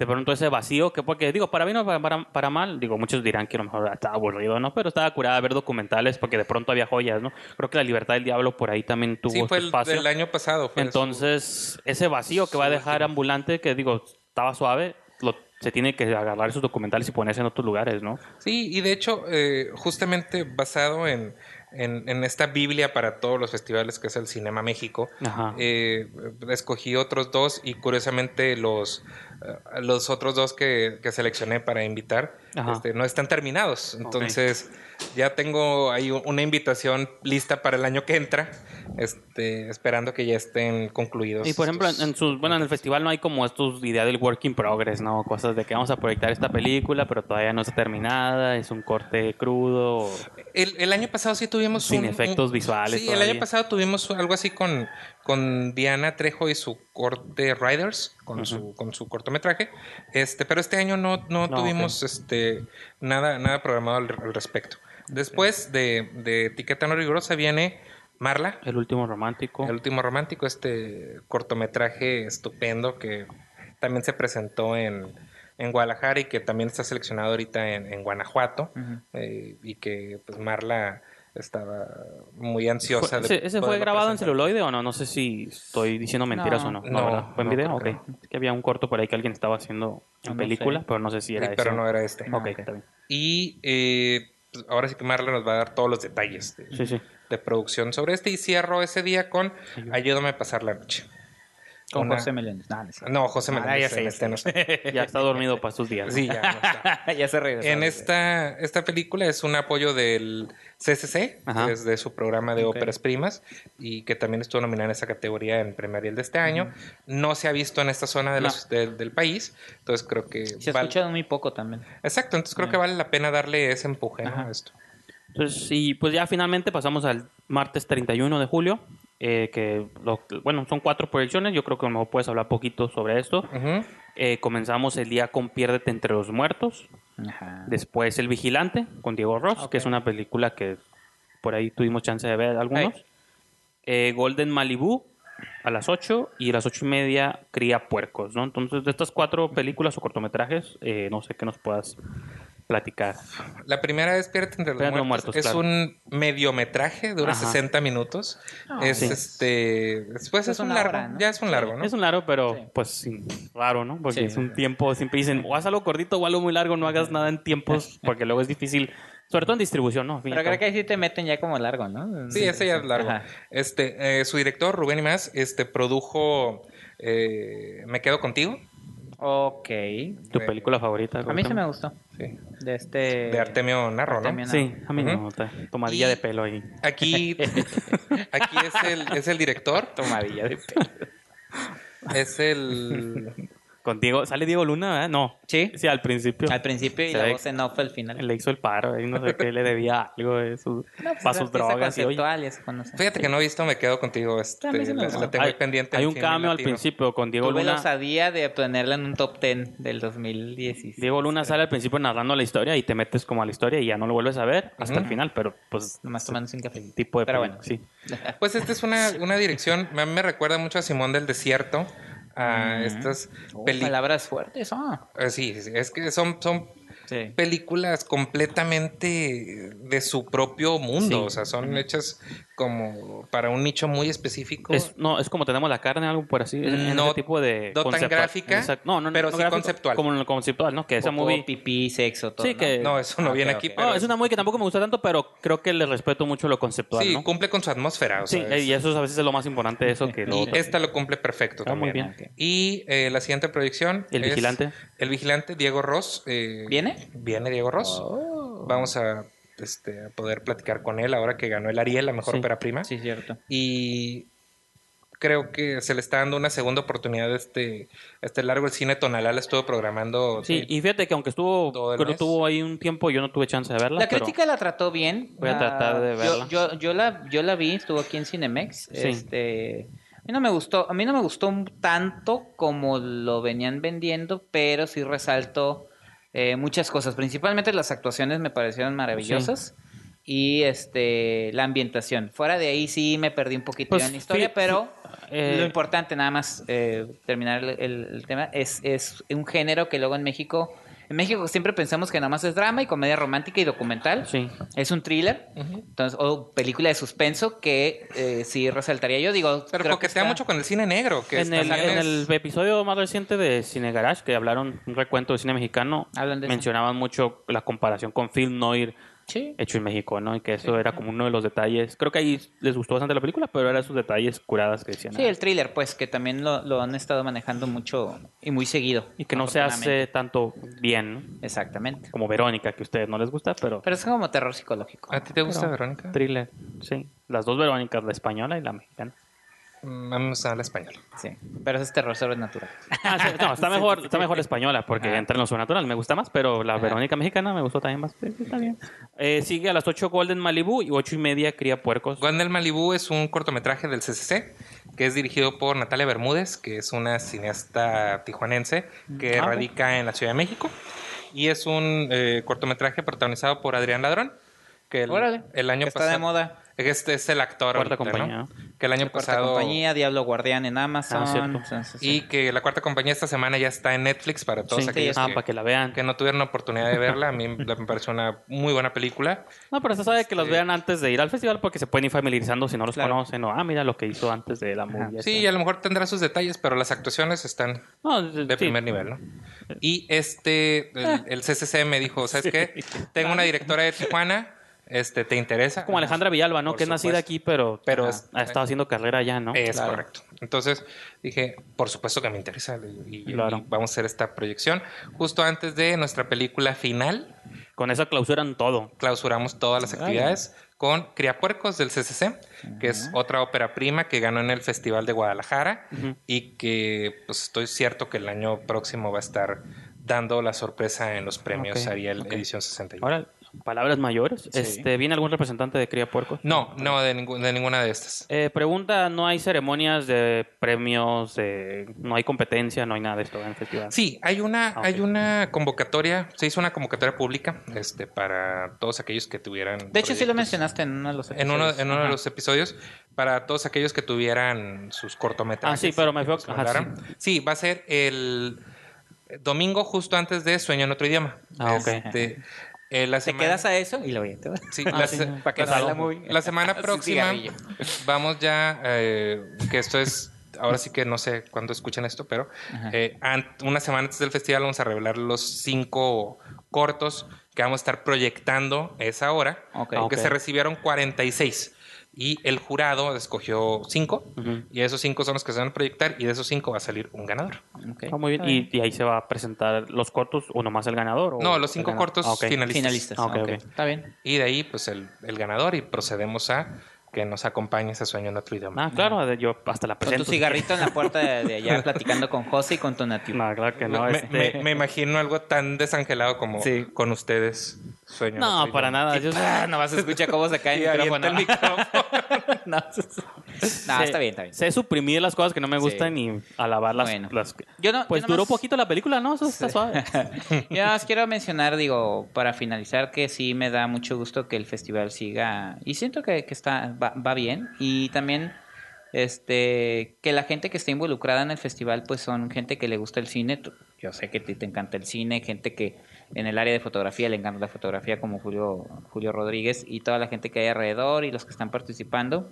B: de pronto ese vacío que porque digo, para bien o para, para, para mal, digo, muchos dirán que a lo mejor estaba aburrido, ¿no? Pero estaba curada ver documentales porque de pronto había joyas, ¿no? Creo que La Libertad del Diablo por ahí también tuvo
C: sí, fue el
B: espacio.
C: del año pasado. fue su-
B: Entonces, ese vacío que va a dejar
C: último.
B: Ambulante, que digo, estaba suave, lo- se tiene que agarrar esos documentales y ponerse en otros lugares, ¿no?
C: Sí, y de hecho, eh, justamente basado en, en, en esta Biblia para todos los festivales que es el Cinema México, eh, escogí otros dos y curiosamente los, los otros dos que, que seleccioné para invitar este, no están terminados. Entonces ya tengo ahí una invitación lista para el año que entra, este, esperando que ya estén concluidos.
B: Y por ejemplo, en, sus, bueno, en el festival no hay como estos idea del work in progress, ¿no? Cosas de que vamos a proyectar esta película, pero todavía no está terminada, es un corte crudo. o-
C: El, el año pasado sí tuvimos
B: Sin
C: un-
B: efectos
C: un-
B: visuales
C: Sí, el
B: todavía.
C: año pasado tuvimos algo así con, con Diana Trejo y su corte Riders, con, su, con su cortometraje. Este, pero este año no, no,
B: No,
C: tuvimos este, nada, nada programado al, al respecto. Después de, de Etiqueta No Rigurosa viene Marla,
B: El último romántico.
C: el último romántico, este cortometraje estupendo que también se presentó en, en Guadalajara y que también está seleccionado ahorita en, en Guanajuato eh, y que pues Marla estaba muy ansiosa
B: ¿Ese, ese fue grabado en celuloide o no? No sé si estoy diciendo mentiras
A: No,
B: o no.
C: no,
B: ¿verdad? ¿Fue en
C: no
B: video? Ok. Es que había un corto por ahí que alguien estaba haciendo en
A: No
B: película,
A: sé.
B: pero no sé si era
C: Sí,
B: ese.
C: pero no era este.
A: No.
B: Ok,
A: ok.
B: está bien.
C: Y eh, pues, ahora sí que Marla nos va a dar todos los detalles de,
B: Sí, sí.
C: de producción sobre este y cierro ese día con Ayúdame a pasar la noche.
A: Con
C: Una-
A: José Meléndez. No,
C: José
A: Ah,
C: Meléndez.
A: ya sé, ya
C: este no está.
B: Ya está dormido para sus días.
C: Sí, ya no está. [laughs]
A: ya se regresó.
C: En esta, esta película es un apoyo del CCC,
B: Ajá.
C: que es de su programa de óperas primas, y que también estuvo nominada en esa categoría en Premiariel de este año. No se ha visto en esta zona de los- del- del país, entonces creo que...
A: Se ha
C: val-
A: escuchado muy poco también.
C: Exacto, entonces creo que vale la pena darle ese empuje a esto.
B: Entonces, y pues ya finalmente pasamos al martes 31 de julio, eh, que, lo- bueno, son cuatro proyecciones, yo creo que a lo mejor puedes hablar poquito sobre esto. Eh, comenzamos el día con Piérdete entre los muertos,
A: Ajá.
B: después El Vigilante con Diego Ross, que es una película que por ahí tuvimos chance de ver algunos.
A: Hey.
B: Eh, Golden Malibu a las 8 y a las ocho y media Cría Puercos, ¿no? Entonces, de estas cuatro películas o cortometrajes, eh, no sé qué nos puedas platicar.
C: La primera es Pierde entre los muertos. es
B: claro.
C: un mediometraje, dura
B: Ajá.
C: 60 minutos. Es
B: sí.
C: este. Después
A: Es
C: es, un largo.
A: hora, ¿no?
C: Ya es un largo, ¿no?
B: Es un largo, pero
A: Sí.
B: pues sí, raro, ¿no? Porque
A: Sí.
B: es un tiempo, siempre dicen, o haz algo cortito o algo muy largo, no hagas nada en tiempos, [laughs] porque luego es difícil, sobre todo en distribución, ¿no?
A: Pero creo que ahí sí te meten ya como largo, ¿no?
C: Sí, ese ya es largo.
A: Ajá.
C: Este, eh, su director, Rubén y más, este, produjo eh, Me quedo contigo.
A: Ok.
B: ¿Tu película favorita?
A: A mí se me gustó.
C: Sí.
A: De este...
C: de Artemio Narro,
A: Artemio
C: ¿no?
A: Narro.
B: Sí, a mí no.
C: Ujú.
B: ta- Tomadilla
C: Y-
B: de pelo ahí.
C: Aquí, [laughs] aquí es el, es el director,
A: Tomadilla de pelo.
C: es el... [laughs]
B: Con Diego, ¿sale Diego Luna? ¿verdad? No.
A: Sí.
B: Sí, al principio.
A: Al principio y
B: Se
A: la
B: ve-
A: voz en off al final.
B: Le hizo el paro, ahí no sé qué, le debía algo de sus, [laughs]
A: No, pues,
B: para sus drogas. y, oye,
A: se conoce.
C: Fíjate que no he visto, me quedo contigo. Este,
A: sí me
C: la,
A: gusta.
C: la tengo
B: hay,
C: pendiente.
B: hay un cambio al principio con Diego
A: Tuve la
B: Luna.
A: osadía de ponerla en un top 10 del 2016.
B: Diego Luna sale al principio narrando la historia y te metes como a la historia y ya no lo vuelves a ver hasta
C: Ujú.
B: el final, pero pues
A: Nomás tomándose un café.
B: tipo de
A: Pero bueno.
B: sí.
C: Pues esta es una, una dirección, a mí me recuerda mucho a Simón del Desierto, a
A: Mm.
C: estas
A: Oh,
C: películas.
A: palabras fuertes, ah.
C: sí, sí, es que son, son
A: Sí.
C: películas completamente de su propio mundo,
B: Sí.
C: o sea, son hechas como para un nicho muy específico.
B: Es, no, es como tenemos la carne, algo por así.
C: No-
B: ese tipo de.
C: no tan gráfica,
B: Exacto. No, no,
C: pero
B: no
C: sí
B: gráfico,
C: conceptual.
B: Como en el conceptual, ¿no? Que esa
A: Popó,
B: movie.
A: pipí, sexo, todo.
B: Sí, que-
C: no, eso no
A: Ah,
C: viene
A: ok,
C: aquí, pero
B: No, es una movie que tampoco me gusta tanto, pero creo que le respeto mucho lo conceptual,
C: sí,
B: ¿no?
C: cumple con su atmósfera, o
B: Sí,
C: es-
B: y eso a veces es lo más importante, eso que lo
C: y
B: otro.
C: esta lo cumple perfecto
B: Ah, muy
C: también.
B: bien.
C: Y eh, la siguiente proyección
B: El
C: es
B: Vigilante.
C: El Vigilante, Diego Ross. eh,
A: ¿Viene?
C: Viene Diego Ross.
A: Oh.
C: Vamos a, este, a poder platicar con él ahora que ganó el Ariel, la mejor
B: Sí.
C: ópera prima.
A: Sí, cierto.
C: Y creo que se le está dando una segunda oportunidad a este, este largo. El cine Tonalá la estuvo programando.
B: Sí, y fíjate que aunque estuvo, creo tuvo ahí un tiempo, yo no tuve chance de verla.
A: La
B: pero-
A: crítica la trató bien.
B: Voy a tratar de
A: yo-
B: verla.
A: Yo, yo, la, yo la vi, estuvo aquí en Cinemex.
B: Sí.
A: Este, a mí no me gustó, a mí no me gustó tanto como lo venían vendiendo, pero sí resalto eh, muchas cosas. Principalmente las actuaciones me parecieron maravillosas. Y este la ambientación. Fuera de ahí sí me perdí un poquito
B: Pues,
A: en la historia, pero
B: eh,
A: lo importante, nada más eh, terminar el, el- el tema, es, es un género que luego en México, en México siempre pensamos que nada más es drama y comedia romántica y documental.
B: Sí.
A: Es un thriller, entonces, o película de suspenso que eh, sí resaltaría yo. Digo,
C: Pero
A: creo que
C: coquetea
A: está-
C: mucho con el cine negro. Que
B: En
C: es-
B: el, en
C: es-
B: el episodio más reciente de Cine Garage, que hablaron un recuento de cine mexicano,
A: Hablan de eso.
B: mencionaban mucho la comparación con film noir
A: Sí.
B: hecho en México, ¿no? Y que eso era como uno de los detalles. Creo que ahí les gustó bastante la película, pero eran sus detalles curadas que decían.
A: Sí,
B: ah,
A: el thriller, pues, que también lo, lo han estado manejando mucho y muy seguido.
B: Y que no se hace tanto bien, ¿no?
A: Exactamente.
B: como Verónica, que a ustedes no les gusta, pero
A: Pero es como terror psicológico.
C: ¿A ti te gusta,
B: Pero-
C: Verónica?
B: thriller, sí. Las dos Verónicas, la española y la mexicana.
C: Mm, A la española.
A: Sí, pero eso es terror sobrenatural.
B: Ah, sí, no, está [laughs] mejor, está mejor la española, porque
A: Ajá.
B: entra en lo sobrenatural, me gusta más, pero la Verónica mexicana me gustó también más. Sí, está bien. Eh, sigue a las 8 Golden Malibu y 8 y media Cría Puercos.
C: Guandel Malibu es un cortometraje del CCC que es dirigido por Natalia Bermúdez, que es una cineasta tijuanense que
B: Ah,
C: radica en la Ciudad de México. Y es un eh, cortometraje protagonizado por Adrián Ladrón, que el,
A: Órale,
C: el año
A: que está
C: pasado...
A: de moda.
C: Este es el actor
B: Cuarta
C: ahorita,
B: compañía,
C: ¿no? Que el año
A: Cuarta
C: pasado...
A: compañía, Diablo Guardián en Amazon.
B: Ah,
A: entonces,
C: Y
A: sí.
C: que la cuarta compañía esta semana ya está en Netflix para todos
B: Sí,
C: aquellos
B: ah,
C: que,
B: para que la vean.
C: que no tuvieron la oportunidad de verla. A mí [laughs] la- me pareció una muy buena película.
B: No, pero se sabe que los
C: Sí.
B: vean antes de ir al festival porque se pueden ir familiarizando si no los
A: Claro.
B: conocen. O, ah, mira lo que hizo antes de la movie.
C: Sí, a lo mejor tendrá sus detalles, pero las actuaciones están
B: No,
C: de
B: sí.
C: primer nivel, ¿no? Y este, el, el CCC me dijo, ¿sabes [laughs] qué? Tengo una directora de Tijuana, este, ¿te interesa?
B: Como Alejandra Villalba, ¿no?
C: Por
B: que es nacida aquí, pero,
C: Pero es-
B: ha estado haciendo carrera allá, ¿no?
C: Es
A: Claro.
C: correcto. Entonces dije, por supuesto que me interesa y, y-
B: Claro.
C: y vamos a hacer esta proyección. Justo antes de nuestra película final,
B: Con esa clausuran todo.
C: clausuramos todas las actividades con Criapuercos del CCC, que es otra ópera prima que ganó en el Festival de Guadalajara y que pues estoy cierto que el año próximo va a estar dando la sorpresa en los premios Ariel edición 61.
B: Ahora, palabras mayores.
A: Sí.
B: Este, ¿Viene algún representante de Cría Puercos?
C: No, no, de, de ninguna de estas.
B: Eh, pregunta, ¿no hay ceremonias de premios? eh, ¿No hay competencia? ¿No hay nada de esto en el festival?
C: Sí, hay una,
B: Ah,
C: hay una convocatoria, se hizo una convocatoria pública este, para todos aquellos que tuvieran.
A: De hecho, sí lo mencionaste en uno de los
C: En uno,
A: episodios.
C: en uno de los episodios, para todos aquellos que tuvieran sus cortometrajes.
B: Ah, sí, pero me
C: que
B: fue- ajá,
C: mandaran. Sí, va a ser el domingo justo antes de Sueño en otro idioma.
B: Ah, ok.
C: Este, eh, la
A: Te quedas a eso y lo voy
C: Sí,
B: Ah,
C: la,
B: sí.
A: Para que
C: la
A: salga
C: se-
A: muy-
C: la semana [laughs] próxima vamos ya, eh, que esto es, ahora sí que no sé cuándo escuchan esto, pero eh, una semana antes del festival vamos a revelar los cinco cortos que vamos a estar proyectando esa hora,
A: Ok.
C: aunque se recibieron 46. Y el jurado escogió cinco y esos cinco son los que se van a proyectar y de esos cinco va a salir un ganador.
B: Ah, muy bien. Y, y ahí se va a presentar los cortos o nomás el ganador. o
C: No, los cinco cortos
B: Ah,
C: finalistas.
A: Finalistas.
B: Ah.
A: Está bien.
C: Y de ahí pues el, el ganador y procedemos a que nos acompañe ese sueño en otro idioma.
B: Ah, claro, yo hasta la
A: Con tu
B: presento.
A: cigarrito en la puerta de, de allá [laughs] platicando con José y con tu nativo.
B: No, claro que no.
C: me,
B: este-
C: me- me imagino algo tan desangelado como
A: Sí.
C: con ustedes. Sueño
B: No, para nada. Yo
A: no vas a escuchar cómo se cae [laughs] el micrófono.
C: el [laughs] micrófono.
A: no, no, está bien, está bien.
B: Sé suprimir las cosas que no me gustan y alabar las,
A: Bueno.
B: las
A: Yo no-
B: Pues
A: yo
B: duró
A: nomás-
B: poquito la película, ¿no? Eso está suave. [laughs]
A: Yo más quiero mencionar, digo, para finalizar, que sí me da mucho gusto que el festival siga y siento que, que está va, va bien y también este que la gente que está involucrada en el festival pues son gente que le gusta el cine. Yo sé que a ti te encanta el cine, gente que en el área de fotografía le encanta la fotografía como Julio Julio Rodríguez y toda la gente que hay alrededor y los que están participando.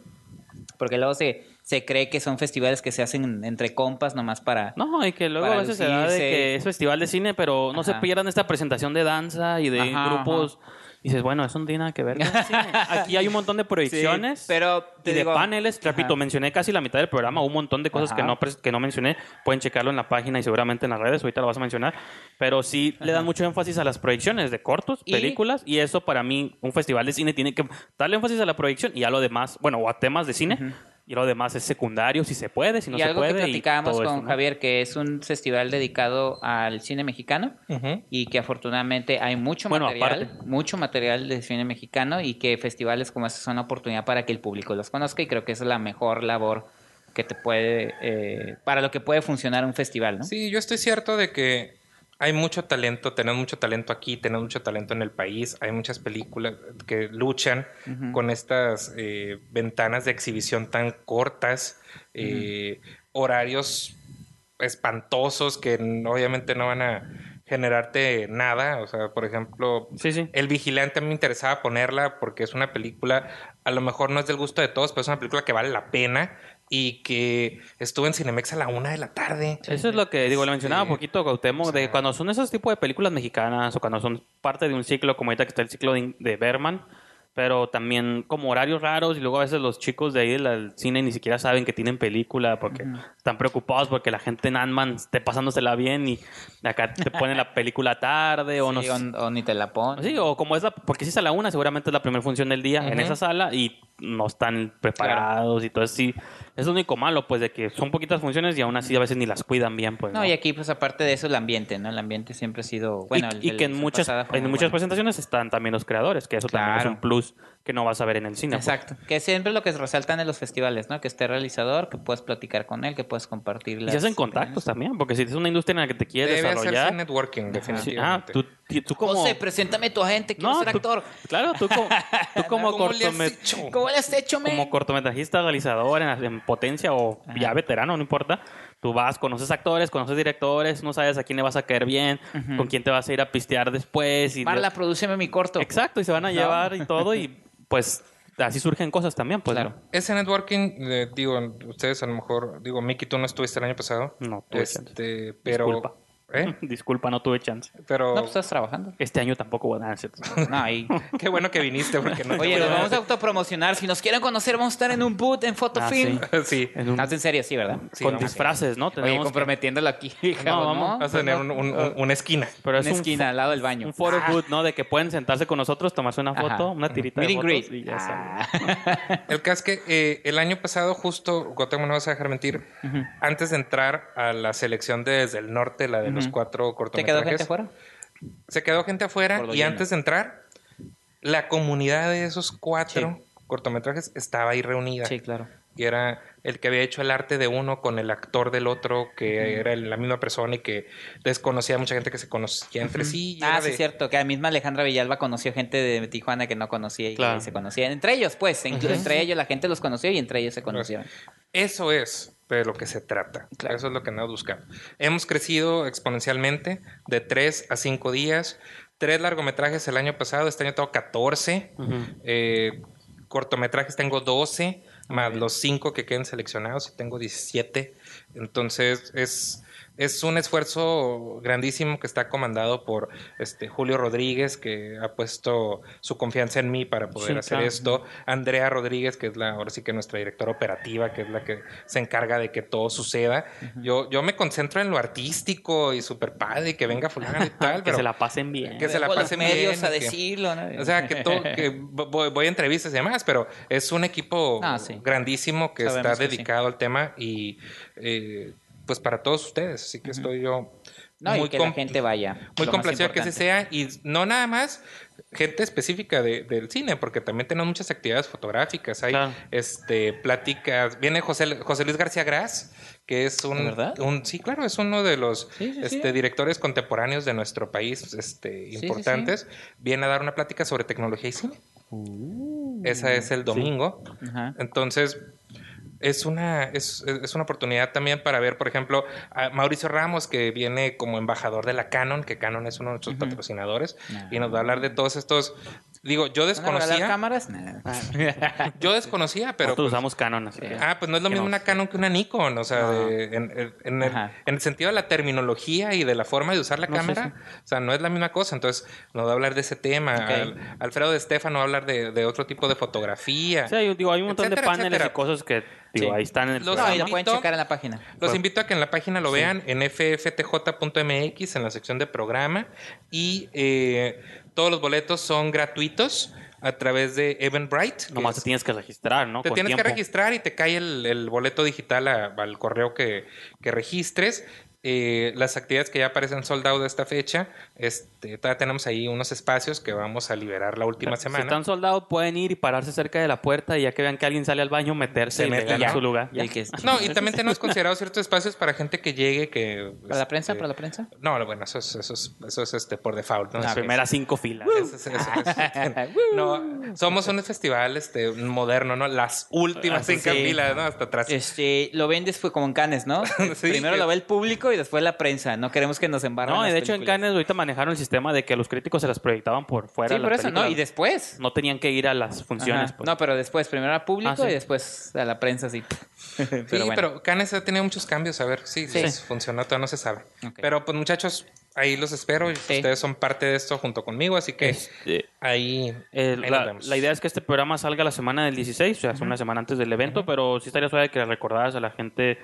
A: Porque luego se, se cree que son festivales que se hacen entre compas nomás para...
B: No, y que luego a veces se da de que es festival de cine, pero no se pierdan esta presentación de danza y de
A: Ajá,
B: grupos. Dices, bueno, eso no tiene nada que ver con el cine. [laughs] Aquí hay un montón de proyecciones.
A: Sí, pero te
B: y de
A: digo-
B: paneles, repito,
A: Ajá.
B: mencioné casi la mitad del programa, un montón de cosas que
A: Ajá.
B: no, que no mencioné, pueden checarlo en la página y seguramente en las redes, ahorita lo vas a mencionar, pero sí le dan mucho énfasis a las proyecciones de cortos,
A: Y-
B: películas, y eso para mí, un festival de cine tiene que darle énfasis a la proyección y a lo demás, bueno, o a temas de cine, y lo demás es secundario, si se puede, si no
A: y
B: se
A: algo
B: puede.
A: que
B: y
A: platicábamos
B: todo
A: con
B: eso, ¿no?
A: Javier, que es un festival dedicado al cine mexicano y que afortunadamente hay mucho
B: Bueno,
A: material,
B: aparte.
A: mucho material de cine mexicano y que festivales como este son una oportunidad para que el público los conozca y creo que esa es la mejor labor que te puede, eh, para lo que puede funcionar un festival, ¿no?
C: Sí, yo estoy cierto de que hay mucho talento, tenemos mucho talento aquí, tenemos mucho talento en el país, hay muchas películas que luchan con estas eh, ventanas de exhibición tan cortas, eh, horarios espantosos que obviamente no van a generarte nada, o sea, por ejemplo,
B: Sí, sí.
C: El Vigilante me interesaba ponerla porque es una película, a lo mejor no es del gusto de todos, pero es una película que vale la pena y que estuvo en Cinemex a la una de la tarde.
B: Eso es lo que digo, le mencionaba
C: Sí.
B: un poquito a Cuauhtémoc, de cuando son esos tipos de películas mexicanas o cuando son parte de un ciclo, como ahorita que está el ciclo de, de Berman, pero también como horarios raros y luego a veces los chicos de ahí del cine ni siquiera saben que tienen película porque están preocupados porque la gente en Ant-Man esté pasándosela bien y acá te ponen la película tarde o [laughs] no
A: Sí,
B: sé.
A: o, o ni te la pones.
B: Sí, o como es la, porque si es a la una, seguramente es la primera función del día en
C: Ujú.
B: esa sala y no están preparados y todo eso. Sí, es lo único malo, pues, de que son poquitas funciones y aún así a veces ni las cuidan bien, pues.
A: No, y aquí pues aparte de eso el ambiente, ¿no? El ambiente siempre ha sido, bueno,
B: y,
A: el
B: y que en muchas, en muchas
A: bueno.
B: presentaciones están también los creadores, que eso también es un plus que no vas a ver en el cine. pues.
A: Exacto, que siempre es lo que resaltan en los festivales, ¿no? Que esté realizador, que puedas platicar con él, que puedas compartir
B: Y
A: las
B: se hacen contactos también, porque si es una industria en la que te quieres
C: Debe
B: desarrollar.
C: hacerse networking,
B: Sí,
C: definitivamente.
B: ah, tú, como.
A: José, preséntame tu agente, quiero
B: No,
A: ser
B: tú-
A: actor.
B: Claro, tú como, tú [laughs] como,
C: ¿Cómo le has
B: cortomet-
C: hecho?
A: ¿Cómo le has hecho,
B: como cortometrajista, realizador en, en potencia o
A: Ajá.
B: ya veterano, no importa. Tú vas, conoces actores, conoces directores, no sabes a quién le vas a caer bien, con quién te vas a ir a pistear después. Y
A: Marla, prodúceme mi corto.
B: Exacto, y se van a
A: No.
B: llevar y todo, y [laughs] pues así surgen cosas también, pues.
A: Claro.
C: Ese networking, eh, digo, ustedes a lo mejor, digo, Miki, tú no estuviste el año pasado.
B: No, chance.
C: este, pero,
B: Disculpa.
C: ¿Eh? [laughs]
B: Disculpa, no tuve chance.
C: Pero,
A: No, pues estás trabajando.
B: Este año tampoco voy a dar cierto. [laughs]
A: No, ahí.
C: qué bueno que viniste porque no te
A: Oye, nos vamos a autopromocionar. Si nos quieren conocer, vamos a estar en un boot en Fotofilm.
B: Ah, [laughs]
C: sí.
B: En un-
A: ¿Estás en serio? Sí, ¿verdad?
C: Sí,
B: con disfraces, ¿no?
A: Oye,
B: Tenemos que-
A: comprometiéndolo aquí.
B: No, vamos.
C: Vas a tener un- un- un- una esquina.
B: pero es
A: Una
B: un
A: esquina al lado del baño.
B: Un photo
A: Ah.
B: booth, ¿no? De que pueden sentarse con nosotros, tomarse una foto,
A: Ajá.
B: una tirita
A: Meet
B: de fotos y ya.
A: Ah.
C: El caso es que eh, el año pasado, justo, Guatemala no vas a dejar mentir, antes de entrar a la selección de desde el norte, la de los cuatro
A: ¿Te
C: cortometrajes,
A: quedó gente afuera?
C: se quedó gente afuera y
A: lleno.
C: antes de entrar, la comunidad de esos cuatro cortometrajes estaba ahí reunida.
A: Sí, claro.
C: Y era el que había hecho el arte de uno con el actor del otro, que era la misma persona y que desconocía a mucha gente que se conocía entre sí.
A: Ah, sí,
C: de-
A: es cierto. Que la misma Alejandra Villalba conoció gente de Tijuana que no conocía y
B: Claro.
A: se conocían. Entre ellos, pues. inclu- Entre ellos la gente los conoció y entre ellos se conocieron.
C: Eso es de lo que se trata.
A: Claro.
C: Eso es lo que andamos buscando. Hemos crecido exponencialmente de 3 a 5 días. Tres largometrajes el año pasado, este año tengo 14.
B: Ujú.
C: Eh, cortometrajes tengo 12, más los 5 que queden seleccionados y tengo 17. Entonces es es un esfuerzo grandísimo que está comandado por este Julio Rodríguez, que ha puesto su confianza en mí para poder
B: Sí,
C: hacer
B: claro.
C: esto. Andrea Rodríguez, que es la, ahora sí que nuestra directora operativa, que es la que se encarga de que todo suceda. Yo, yo me concentro en lo artístico y super padre, y que venga fulano y [laughs] tal,
B: que
C: pero
B: se la pasen bien.
C: que se la
A: Dejo los
C: pasen
A: medios
C: bien
A: a decirlo, ¿no?
C: o sea, que, todo, que voy, voy a entrevistas y demás, pero es un equipo
A: Ah, sí.
C: grandísimo que
A: Sabemos
C: está
A: que sí.
C: dedicado al tema y eh, pues para todos ustedes. Así que estoy yo
A: No, y
C: muy,
A: que
C: com-
A: la gente vaya.
C: muy complacido que
A: importante.
C: sea y no nada más gente específica de- del cine, porque también tenemos muchas actividades fotográficas. Hay
B: Claro.
C: este pláticas. Viene José, José Luis García Gras, que es un,
A: ¿De verdad?
C: un- sí, claro, es uno de los
A: Sí, sí, sí.
C: este, directores contemporáneos de nuestro país este,
A: sí, sí.
C: importantes. Viene a dar una plática sobre tecnología y cine. Esa es el domingo. Entonces, es una, es, es una oportunidad también para ver, por ejemplo, a Mauricio Ramos, que viene como embajador de la Canon, que Canon es uno de nuestros patrocinadores,
A: Ah.
C: y nos va a hablar de todos estos. Digo, yo
A: ¿Van a regalar
C: desconocía,
A: cámaras? Nah. [laughs]
C: yo desconocía, pero.
B: Nosotros
C: pues,
B: usamos Canon. así
C: Ah, pues no es lo mismo
B: no-
C: una Canon que una Nikon, o sea,
B: No.
C: de- en, en- en el,
A: Ajá.
C: en el sentido de la terminología y de la forma de usar la
B: No, sí,
C: cámara, o sea, no es la misma cosa, entonces nos va a hablar de ese tema. Al- Alfredo de Stefano va a hablar de, de otro tipo de fotografía.
B: Sí, hay, digo, hay un montón
C: Etcétera,
B: de paneles
C: etcétera.
B: y cosas que digo,
A: Sí.
B: ahí están en el
C: Los
A: No,
B: programa.
A: y lo pueden
C: invito-
A: checar en la página.
C: Los
B: Fue-
C: invito a que en la página lo vean en fftj.mx en la sección de programa y eh, todos los boletos son gratuitos a través de Eventbrite.
B: Nomás te tienes que registrar, ¿no?
C: te
B: Con
C: tienes que registrar y te cae el, el boleto digital a- al correo que, que registres. Eh, las actividades que ya aparecen soldado de esta fecha, este, todavía tenemos ahí unos espacios que vamos a liberar la última
B: Si
C: semana.
B: están soldados, pueden ir y pararse cerca de la puerta y ya que vean que alguien sale al baño, meterse
C: Se
B: y
C: ya.
B: su lugar.
A: Y el que-
C: No, y también tenemos considerados ciertos espacios para gente que llegue, que...
A: ¿Para la prensa?
C: este,
A: ¿Para la prensa?
C: No, bueno, eso es, eso es, eso es este, por default. ¿no?
B: Las primeras cinco filas.
C: eso es- eso es- [laughs] no, somos un festival este, moderno, ¿no? Las últimas
A: Ah,
C: cinco
A: sí.
C: filas, ¿no? Hasta atrás.
A: Este, lo vendes fue como en Cannes, ¿no? [laughs]
C: Sí,
A: Primero
C: que-
A: lo ve el público y después la prensa. No queremos que nos embarren
B: No, y de hecho en
A: películas.
B: Cannes ahorita manejaron el sistema de que los críticos se las proyectaban por fuera.
A: Sí, por eso, ¿no?
B: películas.
A: Y después.
B: No tenían que ir a las funciones. Pues.
A: No, pero después, primero al público
B: Ah, sí.
A: y después a la prensa, sí. pero
C: sí,
A: bueno.
C: pero Cannes ha tenido muchos cambios. A ver, sí,
A: Sí.
C: funcionó, todavía no se sabe. Pero pues muchachos, ahí los espero. y
A: Sí.
C: Ustedes son parte de esto junto conmigo, así que
B: Este,
C: ahí,
B: eh,
C: ahí nos
B: la,
C: vemos.
B: la idea es que este programa salga la semana del 16, o sea, es una semana antes del evento, pero sí estaría suave que le recordaras a la gente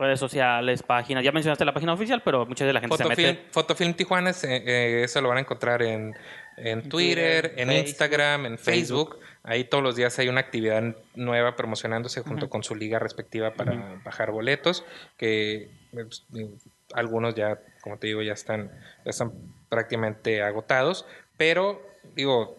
B: redes sociales, páginas. Ya mencionaste la página oficial, pero mucha de la gente se
C: Fotofilm,
B: mete.
C: Fotofilm Tijuana, eh, eh, eso lo van a encontrar en, en Twitter,
A: Twitter,
C: en
A: Facebook,
C: Instagram, en Facebook. Ahí todos los días hay una actividad nueva promocionándose junto con su liga respectiva para bajar boletos, que pues, digo, algunos ya, como te digo, ya están, ya están prácticamente agotados, pero digo,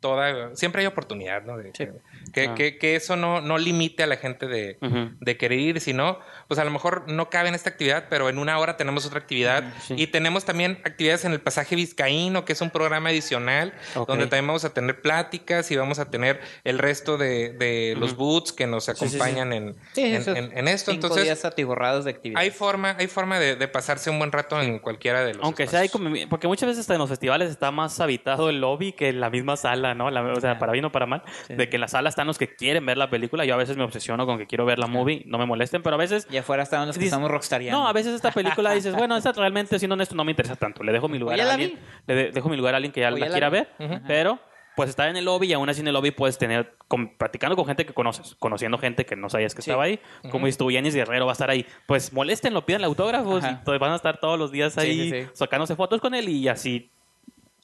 C: toda, siempre hay oportunidad, ¿no? De-
A: Sí.
C: Que,
B: Ah.
C: que, que eso no, no limite a la gente de,
B: Ujú.
C: de querer ir, sino, pues a lo mejor no cabe en esta actividad, pero en una hora tenemos otra actividad.
B: Sí.
C: Y tenemos también actividades en el pasaje vizcaíno, que es un programa adicional,
B: Ok.
C: donde también vamos a tener pláticas y vamos a tener el resto de, de los boots que nos
B: sí, sí.
C: acompañan en, en,
A: esos
C: en- en esto.
A: Cinco
C: Entonces,
A: días atiborrados de actividad.
C: hay forma, hay forma de, de pasarse un buen rato en cualquiera de los
B: Aunque sea ahí
C: espacios.
B: como, porque muchas veces hasta en los festivales está más habitado el lobby que en la misma sala, ¿no? La- o sea, para bien o para mal, de que en la sala están los que quieren ver la película. Yo a veces me obsesiono con que quiero ver la movie, no me molesten, pero a veces
A: Y afuera estaban los que
B: Dices-
A: estamos rockstarianos.
B: No, a veces esta película dices, [laughs] bueno, esta realmente, siendo honesto, no me interesa tanto. Le dejo mi lugar
A: ya
B: a alguien. Le de- dejo mi lugar a alguien que ya
A: O
B: la
A: ya la
B: quiera
A: vi.
B: ver. Pero, pues estar en el lobby y aún así en el lobby puedes tener, con- platicando con gente que conoces, conociendo gente que no sabías que
A: Sí.
B: estaba ahí. Como dices tú, Yanis Guerrero va a estar ahí. Pues moléstenlo, pidan autógrafos
A: Ajá.
B: y van a estar todos los días ahí
A: sí, sí.
B: sacándose fotos con él y así.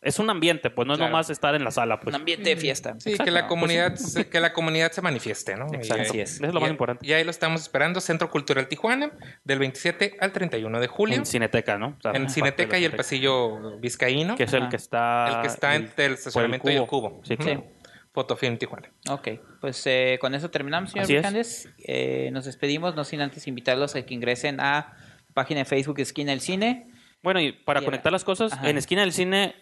B: Es un ambiente, pues no es
C: Claro.
B: nomás estar en la sala. Pues.
A: Un ambiente de fiesta.
C: Sí,
B: Exacto.
C: que la
B: Pues
C: comunidad, se- que la comunidad se manifieste, ¿no?
B: Exacto.
A: Así es.
B: Eso es lo
C: y-
B: más importante.
C: Y ahí lo estamos esperando, Centro Cultural Tijuana, del 27 al 31 de julio.
B: En Cineteca, ¿no? O sea,
C: en Cineteca y el pasillo vizcaíno,
B: Que es el
A: Ajá.
B: que está...
C: el que está
B: el-
C: entre el estacionamiento y el cubo.
B: Sí, claro.
C: Fotofilm Tijuana.
A: Ok, pues eh, con eso terminamos, señor
B: Así es.
A: Vijandes. Eh, nos despedimos, no sin antes invitarlos a que ingresen a página de Facebook Esquina del Cine.
B: Bueno, y para
A: Y-
B: conectar las cosas,
A: Ajá.
B: en Esquina del Cine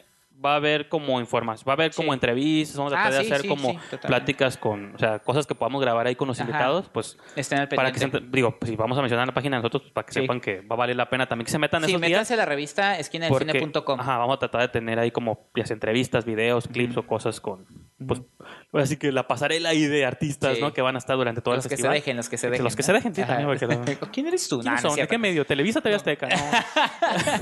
B: va a haber como información, va a haber como
A: Sí.
B: entrevistas, vamos a
A: Ah,
B: tratar de
A: sí,
B: hacer
A: sí,
B: como
A: sí,
B: pláticas con, o sea, cosas que podamos grabar ahí con los
A: Ajá.
B: invitados, pues
A: Estén al
B: para que se, digo, pues, si vamos a mencionar en la página de nosotros, pues, para que
A: Sí.
B: sepan que va a valer la pena también que se metan
A: Sí,
B: esos días.
A: a la revista esquinadelcine.com.
B: ajá, vamos a tratar de tener ahí como sea entrevistas, videos, clips o cosas con pues, así que la pasarela ahí de artistas,
A: Sí.
B: ¿no? Que van a estar durante todo
A: los
B: el
A: que se dejen, los que se dejen.
B: Los que
A: ¿no?
B: se dejen, sí,
A: Ajá.
B: también, porque no- [laughs]
A: ¿Quién eres tú?
B: ¿Quiénes
A: Nah, no?
B: ¿De qué medio? ¿Televisa TV Azteca?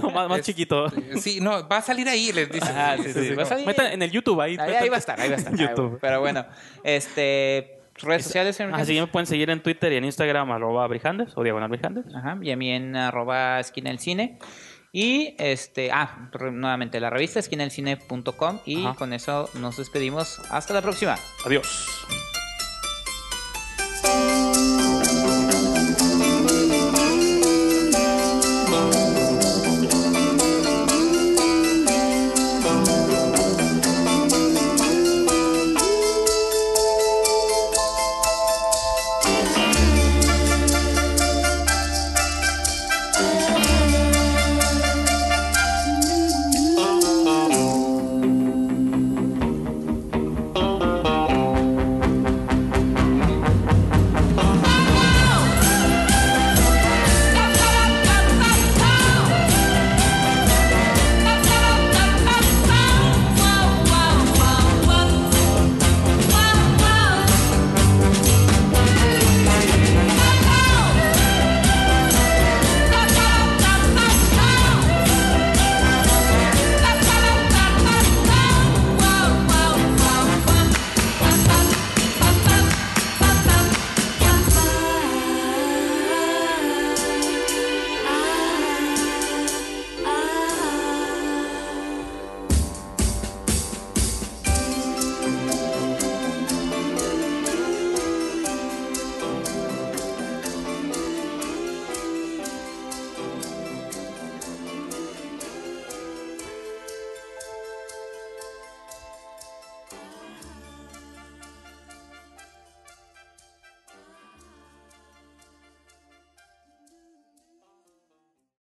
B: No. [laughs] [laughs] más, más
C: Es-
B: chiquito.
C: Sí, no, va a salir ahí, les dice.
A: Ajá, sí, sí, sí. Va a salir-
B: Meta en el YouTube ahí.
A: Ahí, ahí va a estar, ahí va a estar.
B: YouTube.
A: Pero bueno, este, redes sociales, señor
B: Así
A: Mercantes?
B: me pueden seguir en Twitter y en Instagram, arroba Brijandes o diagonal Brijandes.
A: Ajá, y a mí en arroba esquina del cine. Y este, ah, nuevamente la revista esquinaelcine.com y
B: Ajá.
A: con eso nos despedimos. Hasta la próxima.
B: Adiós.